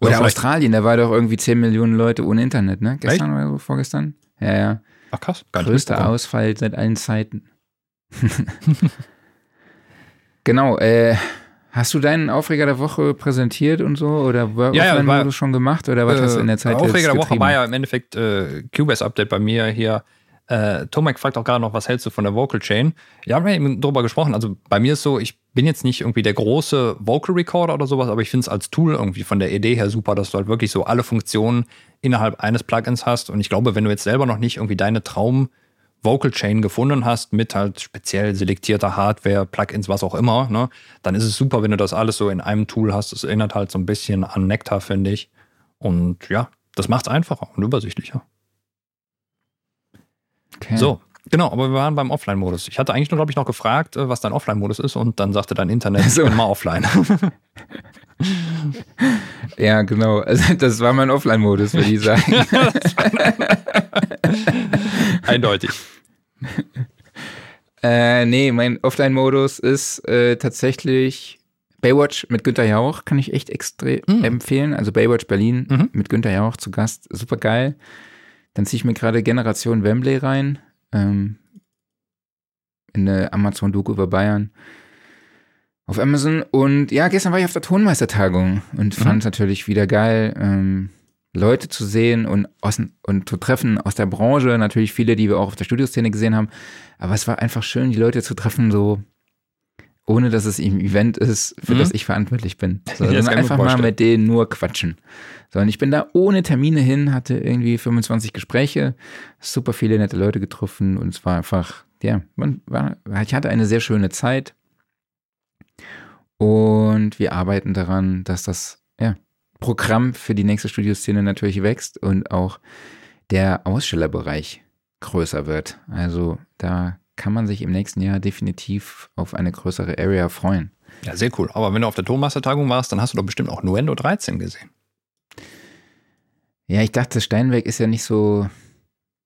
Oder, oder Australien, da war doch irgendwie 10 Millionen Leute ohne Internet, ne? Gestern Echt? oder vorgestern? Ja, ja. Ach krass. Gar Größter Ausfall seit allen Zeiten. genau, äh, Hast du deinen Aufreger der Woche präsentiert und so? Oder war ja, ja, war, schon gemacht? Oder was äh, hast du in der Zeit Aufreger der Woche war ja im Endeffekt äh, Cubase-Update bei mir hier äh, Tomek fragt auch gerade noch, was hältst du von der Vocal Chain? Ja, haben wir eben drüber gesprochen. Also bei mir ist so, ich bin jetzt nicht irgendwie der große Vocal Recorder oder sowas, aber ich finde es als Tool irgendwie von der Idee her super, dass du halt wirklich so alle Funktionen innerhalb eines Plugins hast. Und ich glaube, wenn du jetzt selber noch nicht irgendwie deine Traum Vocal Chain gefunden hast mit halt speziell selektierter Hardware, Plugins, was auch immer, ne, dann ist es super, wenn du das alles so in einem Tool hast. Es erinnert halt so ein bisschen an Nectar, finde ich. Und ja, das macht es einfacher und übersichtlicher. Okay. So, Genau, aber wir waren beim Offline-Modus. Ich hatte eigentlich nur, glaube ich, noch gefragt, äh, was dein Offline-Modus ist und dann sagte dein Internet, so. ich bin mal offline. ja, genau. Also das war mein Offline-Modus, würde ich sagen. Eindeutig. Äh, nee, mein Offline-Modus ist äh, tatsächlich Baywatch mit Günter Jauch, kann ich echt extrem mhm. empfehlen. Also Baywatch Berlin mhm. mit Günter Jauch zu Gast, super geil. Dann ziehe ich mir gerade Generation Wembley rein. Ähm, in der Amazon-Doku über Bayern auf Amazon. Und ja, gestern war ich auf der Tonmeistertagung und mhm. fand es natürlich wieder geil, ähm, Leute zu sehen und, aus, und zu treffen aus der Branche. Natürlich viele, die wir auch auf der Studioszene gesehen haben. Aber es war einfach schön, die Leute zu treffen, so ohne dass es ein Event ist, für mhm. das ich verantwortlich bin. So, ja, einfach mal mit denen nur quatschen. So, und ich bin da ohne Termine hin, hatte irgendwie 25 Gespräche, super viele nette Leute getroffen und es war einfach, ja, man war, ich hatte eine sehr schöne Zeit. Und wir arbeiten daran, dass das ja, Programm für die nächste Studioszene natürlich wächst und auch der Ausstellerbereich größer wird. Also da kann man sich im nächsten Jahr definitiv auf eine größere Area freuen. Ja, sehr cool. Aber wenn du auf der Tonmaster-Tagung warst, dann hast du doch bestimmt auch Nuendo 13 gesehen. Ja, ich dachte, Steinweg ist ja nicht so.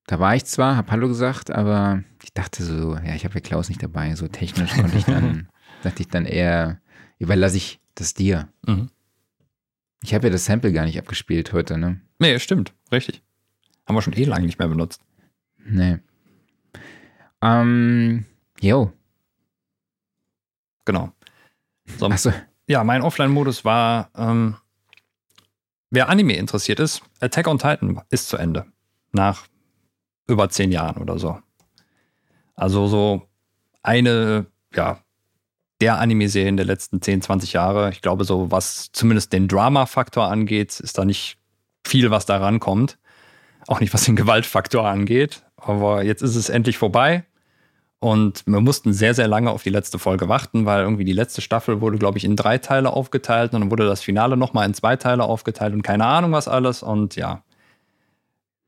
Da war ich zwar, hab Hallo gesagt, aber ich dachte so, ja, ich habe ja Klaus nicht dabei. So technisch konnte ich dann, dachte ich dann eher, überlasse ich das dir. Mhm. Ich habe ja das Sample gar nicht abgespielt heute, ne? Nee, stimmt, richtig. Haben wir schon eh lange nicht mehr benutzt. Nee. Ähm, jo. Genau. So, Achso. Ja, mein Offline-Modus war, ähm, wer Anime interessiert ist, Attack on Titan ist zu Ende. Nach über zehn Jahren oder so. Also so eine, ja, der Anime-Serien der letzten 10, 20 Jahre. Ich glaube, so was zumindest den Drama-Faktor angeht, ist da nicht viel, was da rankommt. Auch nicht, was den Gewaltfaktor angeht. Aber jetzt ist es endlich vorbei. Und wir mussten sehr, sehr lange auf die letzte Folge warten, weil irgendwie die letzte Staffel wurde, glaube ich, in drei Teile aufgeteilt und dann wurde das Finale nochmal in zwei Teile aufgeteilt und keine Ahnung was alles. Und ja,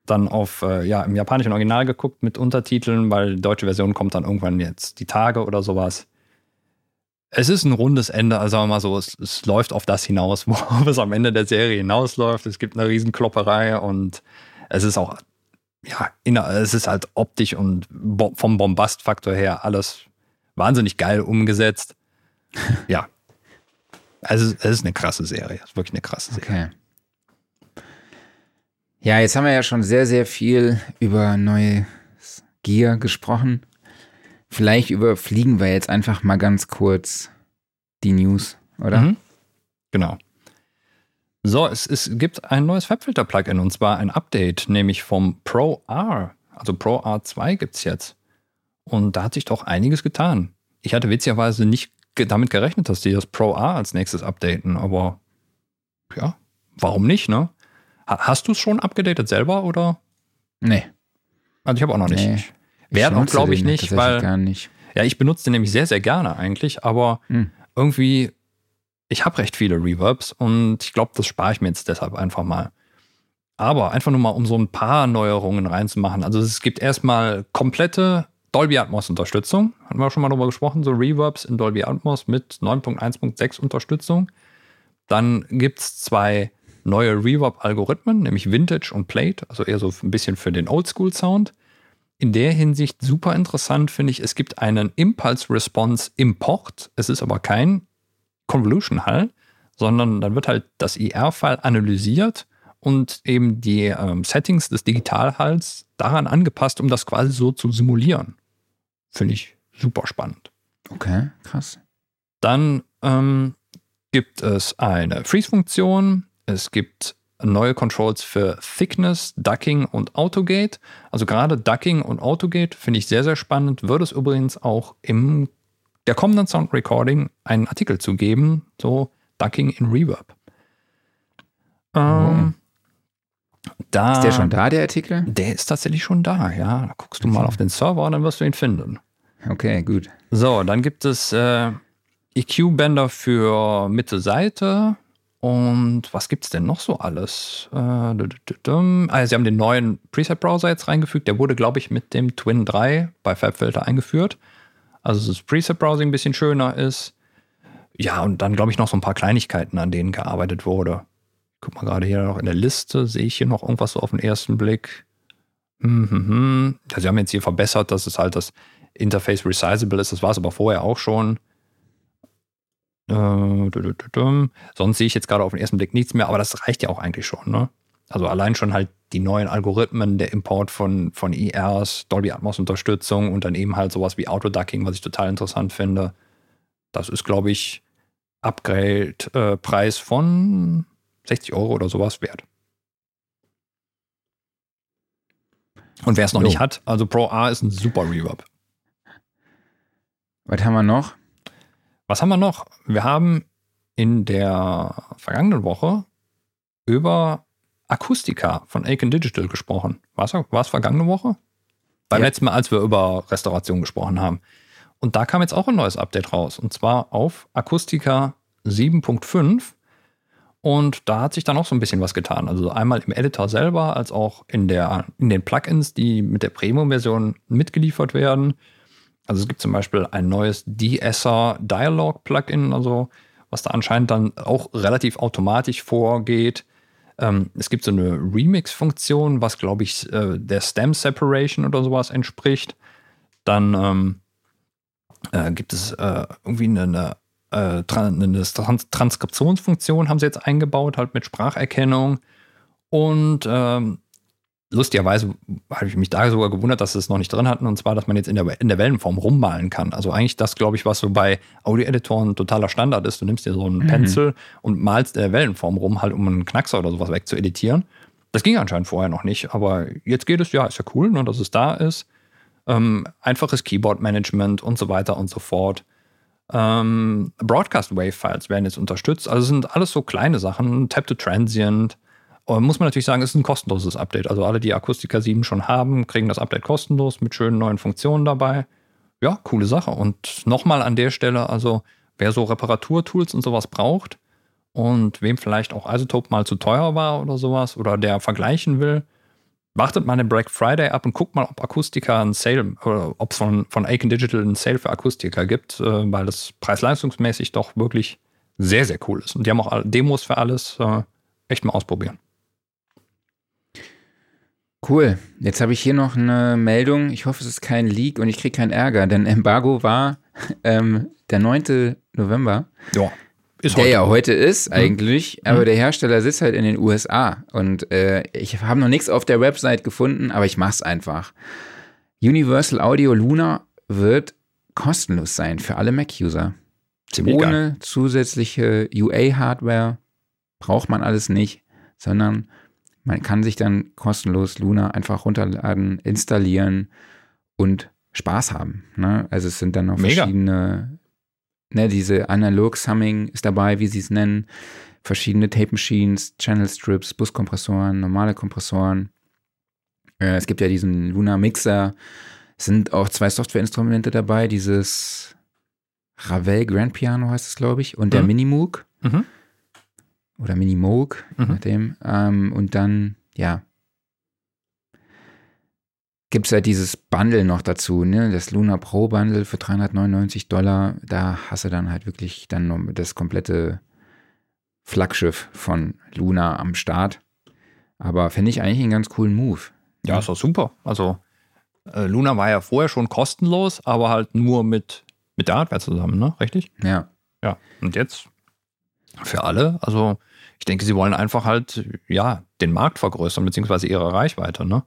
dann auf, äh, ja, im japanischen Original geguckt mit Untertiteln, weil die deutsche Version kommt dann irgendwann jetzt die Tage oder sowas. Es ist ein rundes Ende, also sagen wir mal so, es, es läuft auf das hinaus, worauf es am Ende der Serie hinausläuft. Es gibt eine riesen Klopperei und es ist auch ja, es ist halt optisch und vom Bombastfaktor her alles wahnsinnig geil umgesetzt. ja. Also es ist eine krasse Serie. Es ist wirklich eine krasse Serie. Okay. Ja, jetzt haben wir ja schon sehr, sehr viel über neue Gear gesprochen. Vielleicht überfliegen wir jetzt einfach mal ganz kurz die News, oder? Mhm. Genau. So, es, es gibt ein neues Webfilter-Plugin und zwar ein Update, nämlich vom Pro R. Also Pro R2 gibt es jetzt. Und da hat sich doch einiges getan. Ich hatte witzigerweise nicht damit gerechnet, dass die das Pro R als nächstes updaten, aber ja, warum nicht, ne? Hast du es schon abgedatet selber oder? Nee. Also ich habe auch noch nicht. Nee. Werden auch, glaube ich, nicht, weil. Gar nicht. Ja, ich benutze den nämlich sehr, sehr gerne eigentlich, aber hm. irgendwie ich habe recht viele Reverbs und ich glaube, das spare ich mir jetzt deshalb einfach mal. Aber einfach nur mal, um so ein paar Neuerungen reinzumachen. Also es gibt erstmal komplette Dolby Atmos Unterstützung. Hatten wir schon mal drüber gesprochen, so Reverbs in Dolby Atmos mit 9.1.6 Unterstützung. Dann gibt es zwei neue Reverb-Algorithmen, nämlich Vintage und Plate, also eher so ein bisschen für den Oldschool-Sound. In der Hinsicht super interessant finde ich, es gibt einen Impulse Response Import. Es ist aber kein Convolution Hall, sondern dann wird halt das IR-File analysiert und eben die ähm, Settings des Digitalhalls daran angepasst, um das quasi so zu simulieren. Finde ich super spannend. Okay, krass. Dann ähm, gibt es eine Freeze-Funktion. Es gibt neue Controls für Thickness, Ducking und Autogate. Also gerade Ducking und Autogate finde ich sehr, sehr spannend. Würde es übrigens auch im der kommenden Sound Recording einen Artikel zu geben, so Ducking in Reverb. Ähm, oh. da, ist der schon da, der Artikel? Der ist tatsächlich schon da, ja. Da guckst du mal auf den Server und dann wirst du ihn finden. Okay, gut. So, dann gibt es äh, EQ-Bänder für Mitte-Seite Und was gibt es denn noch so alles? Äh, also sie haben den neuen Preset-Browser jetzt reingefügt. Der wurde, glaube ich, mit dem Twin 3 bei FabFilter eingeführt. Also das Preset-Browsing ein bisschen schöner ist. Ja, und dann, glaube ich, noch so ein paar Kleinigkeiten, an denen gearbeitet wurde. Guck mal gerade hier noch in der Liste, sehe ich hier noch irgendwas so auf den ersten Blick. Mhm. Ja, sie haben jetzt hier verbessert, dass es halt das Interface resizable ist. Das war es aber vorher auch schon. Äh, Sonst sehe ich jetzt gerade auf den ersten Blick nichts mehr, aber das reicht ja auch eigentlich schon. Ne? Also allein schon halt die neuen Algorithmen, der Import von, von ERs, Dolby Atmos Unterstützung und dann eben halt sowas wie Autoducking, was ich total interessant finde. Das ist, glaube ich, Upgrade-Preis äh, von 60 Euro oder sowas wert. Und wer es noch jo. nicht hat, also Pro A ist ein super Reverb. Was haben wir noch? Was haben wir noch? Wir haben in der vergangenen Woche über Akustika von Aiken Digital gesprochen. War es, vergangene Woche? Beim ja. letzten Mal, als wir über Restauration gesprochen haben. Und da kam jetzt auch ein neues Update raus. Und zwar auf Akustika 7.5. Und da hat sich dann auch so ein bisschen was getan. Also einmal im Editor selber, als auch in, der, in den Plugins, die mit der Premium-Version mitgeliefert werden. Also es gibt zum Beispiel ein neues De-Esser Dialog Plugin, also was da anscheinend dann auch relativ automatisch vorgeht. Ähm, es gibt so eine Remix-Funktion, was glaube ich äh, der Stem Separation oder sowas entspricht. Dann ähm, äh, gibt es äh, irgendwie eine, eine, äh, eine Trans Transkriptionsfunktion, haben sie jetzt eingebaut, halt mit Spracherkennung. Und ähm, lustigerweise habe ich mich da sogar gewundert, dass sie es noch nicht drin hatten, und zwar, dass man jetzt in der, in der Wellenform rummalen kann. Also eigentlich das, glaube ich, was so bei Audio-Editoren totaler Standard ist. Du nimmst dir so einen mhm. Pencil und malst der Wellenform rum, halt um einen Knackser oder sowas wegzueditieren. Das ging anscheinend vorher noch nicht, aber jetzt geht es, ja, ist ja cool, ne, dass es da ist. Ähm, einfaches Keyboard-Management und so weiter und so fort. Ähm, Broadcast-Wave-Files werden jetzt unterstützt. Also sind alles so kleine Sachen. Tap to Transient, und muss man natürlich sagen, es ist ein kostenloses Update. Also alle, die Akustika 7 schon haben, kriegen das Update kostenlos mit schönen neuen Funktionen dabei. Ja, coole Sache. Und nochmal an der Stelle, also wer so Reparaturtools und sowas braucht und wem vielleicht auch Isotope mal zu teuer war oder sowas oder der vergleichen will, wartet mal den Black Friday ab und guckt mal, ob Akustika ein Sale oder ob es von, von Aiken Digital ein Sale für Akustika gibt, äh, weil das preis-leistungsmäßig doch wirklich sehr, sehr cool ist. Und die haben auch Demos für alles. Äh, echt mal ausprobieren. Cool. Jetzt habe ich hier noch eine Meldung. Ich hoffe, es ist kein Leak und ich kriege keinen Ärger, denn Embargo war ähm, der 9. November. Ja. Ist der heute. ja heute ist mhm. eigentlich, mhm. aber der Hersteller sitzt halt in den USA und äh, ich habe noch nichts auf der Website gefunden, aber ich mache es einfach. Universal Audio Luna wird kostenlos sein für alle Mac-User. Ohne geil. zusätzliche UA-Hardware braucht man alles nicht, sondern man kann sich dann kostenlos Luna einfach runterladen, installieren und Spaß haben. Ne? Also es sind dann noch Mega. verschiedene, ne, diese Analog Summing ist dabei, wie sie es nennen, verschiedene Tape Machines, Channel Strips, Buskompressoren, normale Kompressoren. Äh, es gibt ja diesen Luna Mixer. Es sind auch zwei Softwareinstrumente dabei, dieses Ravel Grand Piano heißt es, glaube ich, und der mhm. Minimoog. Mhm oder Minimoog, mhm. nachdem. Ähm, und dann, ja, gibt es halt dieses Bundle noch dazu, ne? Das Luna Pro Bundle für 399 Dollar. Da hast du dann halt wirklich dann noch das komplette Flaggschiff von Luna am Start. Aber finde ich eigentlich einen ganz coolen Move. Ja, ist doch super. Also äh, Luna war ja vorher schon kostenlos, aber halt nur mit, mit der Hardware zusammen, ne? Richtig? Ja. Ja. Und jetzt für alle. Also ich denke, sie wollen einfach halt, ja, den Markt vergrößern, beziehungsweise ihre Reichweite, ne?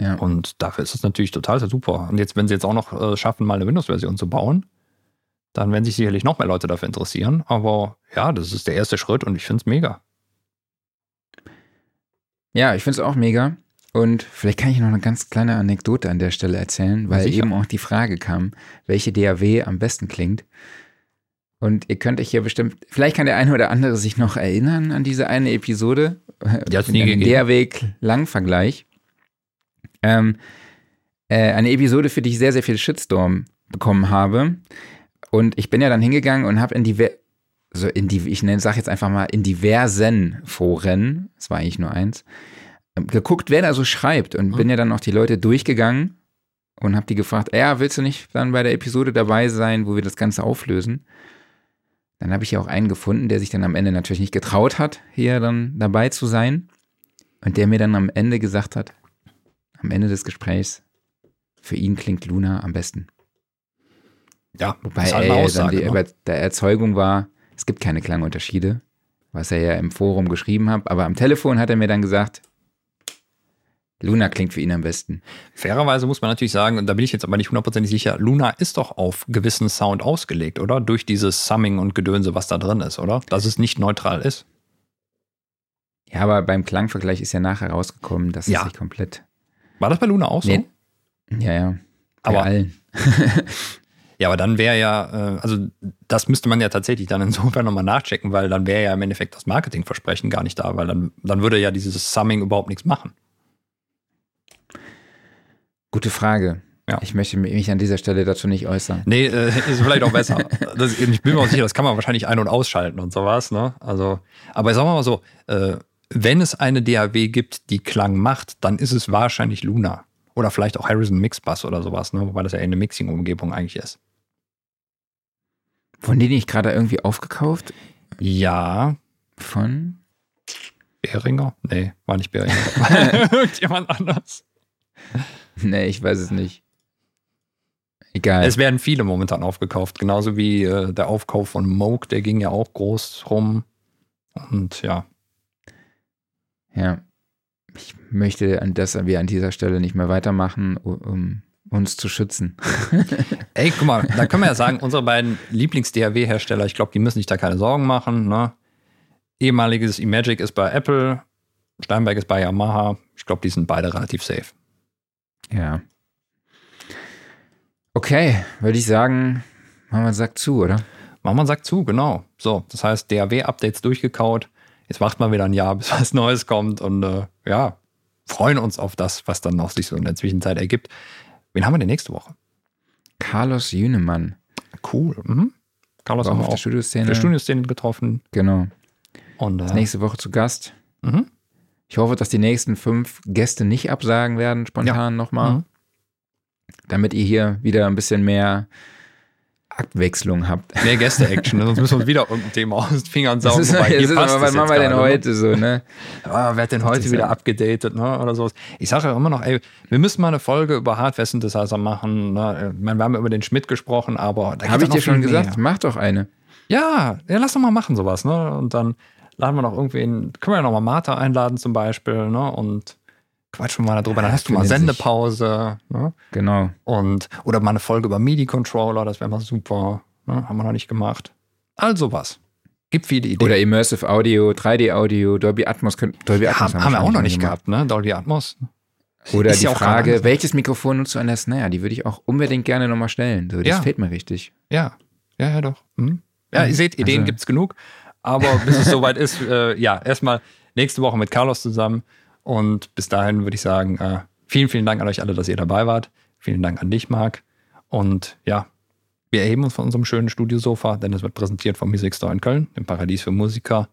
Ja. Und dafür ist es natürlich total super. Und jetzt, wenn sie jetzt auch noch äh, schaffen, mal eine Windows-Version zu bauen, dann werden sich sicherlich noch mehr Leute dafür interessieren. Aber ja, das ist der erste Schritt und ich finde es mega. Ja, ich finde es auch mega. Und vielleicht kann ich noch eine ganz kleine Anekdote an der Stelle erzählen, weil eben auch die Frage kam, welche DAW am besten klingt. Und ihr könnt euch hier bestimmt, vielleicht kann der eine oder andere sich noch erinnern an diese eine Episode. Die hat nie gegeben. Der Weg lang Vergleich. Ähm, äh, eine Episode, für die ich sehr, sehr viel Shitstorm bekommen habe. Und ich bin ja dann hingegangen und habe in diverse also in die, ich nenne, sag jetzt einfach mal in diversen Foren, es war eigentlich nur eins, ähm, geguckt, wer da so schreibt und mhm. bin ja dann auch die Leute durchgegangen und habe die gefragt, ja, willst du nicht dann bei der Episode dabei sein, wo wir das Ganze auflösen? Dann habe ich ja auch einen gefunden, der sich dann am Ende natürlich nicht getraut hat, hier dann dabei zu sein und der mir dann am Ende gesagt hat, am Ende des Gesprächs, für ihn klingt Luna am besten. Ja, wobei halt er Aussage, dann die, ne? der Erzeugung war, es gibt keine Klangunterschiede, was er ja im Forum geschrieben hat, aber am Telefon hat er mir dann gesagt, Luna klingt für ihn am besten. Fairerweise muss man natürlich sagen, und da bin ich jetzt aber nicht hundertprozentig sicher, Luna ist doch auf gewissen Sound ausgelegt, oder? Durch dieses Summing und Gedönse, was da drin ist, oder? Dass es nicht neutral ist. Ja, aber beim Klangvergleich ist ja nachher rausgekommen, dass ja. es sich komplett. War das bei Luna auch so? Nee. Ja, ja. Bei aber allen. Ja, aber dann wäre ja, äh, also das müsste man ja tatsächlich dann insofern nochmal nachchecken, weil dann wäre ja im Endeffekt das Marketingversprechen gar nicht da, weil dann, dann würde ja dieses Summing überhaupt nichts machen. Gute Frage. Ja. Ich möchte mich an dieser Stelle dazu nicht äußern. Nee, äh, ist vielleicht auch besser. Das, ich bin mir auch sicher, das kann man wahrscheinlich ein- und ausschalten und sowas. Ne? Also, aber sagen wir mal so, äh, wenn es eine DAW gibt, die Klang macht, dann ist es wahrscheinlich Luna. Oder vielleicht auch Harrison Mixbus oder sowas, ne? wobei das ja eine Mixing-Umgebung eigentlich ist. Von denen ich gerade irgendwie aufgekauft? Ja. Von? Behringer? Nee, war nicht Behringer. Irgendjemand anders. Nee, ich weiß es nicht. Egal. Es werden viele momentan aufgekauft, genauso wie äh, der Aufkauf von Moog, der ging ja auch groß rum. Und ja. Ja ich möchte an das wir an dieser Stelle nicht mehr weitermachen, um uns zu schützen. Ey, guck mal, da können wir ja sagen, unsere beiden Lieblings-DAW-Hersteller, ich glaube, die müssen sich da keine Sorgen machen. Ne? Ehemaliges Imagic ist bei Apple, Steinberg ist bei Yamaha. Ich glaube, die sind beide relativ safe. Ja. Okay, würde ich sagen, machen wir einen Sack zu, oder? Machen wir einen Sack zu, genau. So, das heißt, DAW-Updates durchgekaut. Jetzt macht man wieder ein Jahr, bis was Neues kommt und äh, ja, freuen uns auf das, was dann noch sich so in der Zwischenzeit ergibt. Wen haben wir denn nächste Woche? Carlos Jünemann. Cool. Mhm. Carlos haben wir auch der Studioszene. der Studioszene getroffen. Genau. Und äh, nächste Woche zu Gast. Mhm. Ich hoffe, dass die nächsten fünf Gäste nicht absagen werden, spontan ja. nochmal. Mhm. Damit ihr hier wieder ein bisschen mehr Abwechslung habt. Mehr Gäste-Action, sonst müssen wir uns wieder irgendein Thema aus den Fingern saugen. Das ist, Wobei, ist aber, was machen wir denn heute so, ne? Oh, wer hat denn heute wieder abgedatet, ne? Oder sowas. Ich sage ja immer noch, ey, wir müssen mal eine Folge über Hardware Synthesizer machen. Ne? Ich meine, wir haben über den Schmidt gesprochen, aber da Habe ich dir schon gesagt, mach doch eine. Ja, ja, lass doch mal machen sowas, ne? Und dann laden wir noch irgendwen, können wir ja noch mal Martha einladen zum Beispiel, ne? Und quatschen wir mal darüber, dann hast du mal Sendepause. Ne? Genau. Und, oder mal eine Folge über MIDI-Controller, das wäre mal super. Ne? Haben wir noch nicht gemacht. Also was. Gibt viele Ideen. Oder Immersive Audio, 3D-Audio, Dolby Atmos. Dolby Atmos ja, haben, haben wir auch noch nicht gehabt, ne? Dolby Atmos. Oder Ist die Frage, welches Mikrofon nutzt du an der Snare? Die würde ich auch unbedingt gerne nochmal stellen. So, das ja. fehlt mir richtig. Ja, ja, ja, doch. Hm. Ja, ihr seht, Ideen also. gibt es genug. Aber bis es soweit ist, äh, ja, erstmal nächste Woche mit Carlos zusammen. Und bis dahin würde ich sagen, äh, vielen, vielen Dank an euch alle, dass ihr dabei wart. Vielen Dank an dich, Marc. Und ja, wir erheben uns von unserem schönen Studiosofa, denn es wird präsentiert vom Music Store in Köln, dem Paradies für Musiker.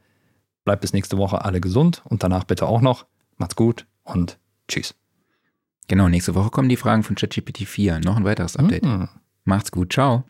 Bleibt bis nächste Woche alle gesund und danach bitte auch noch. Macht's gut und tschüss. Genau, nächste Woche kommen die Fragen von ChatGPT 4. Noch ein weiteres Update. Mhm. Macht's gut. Ciao.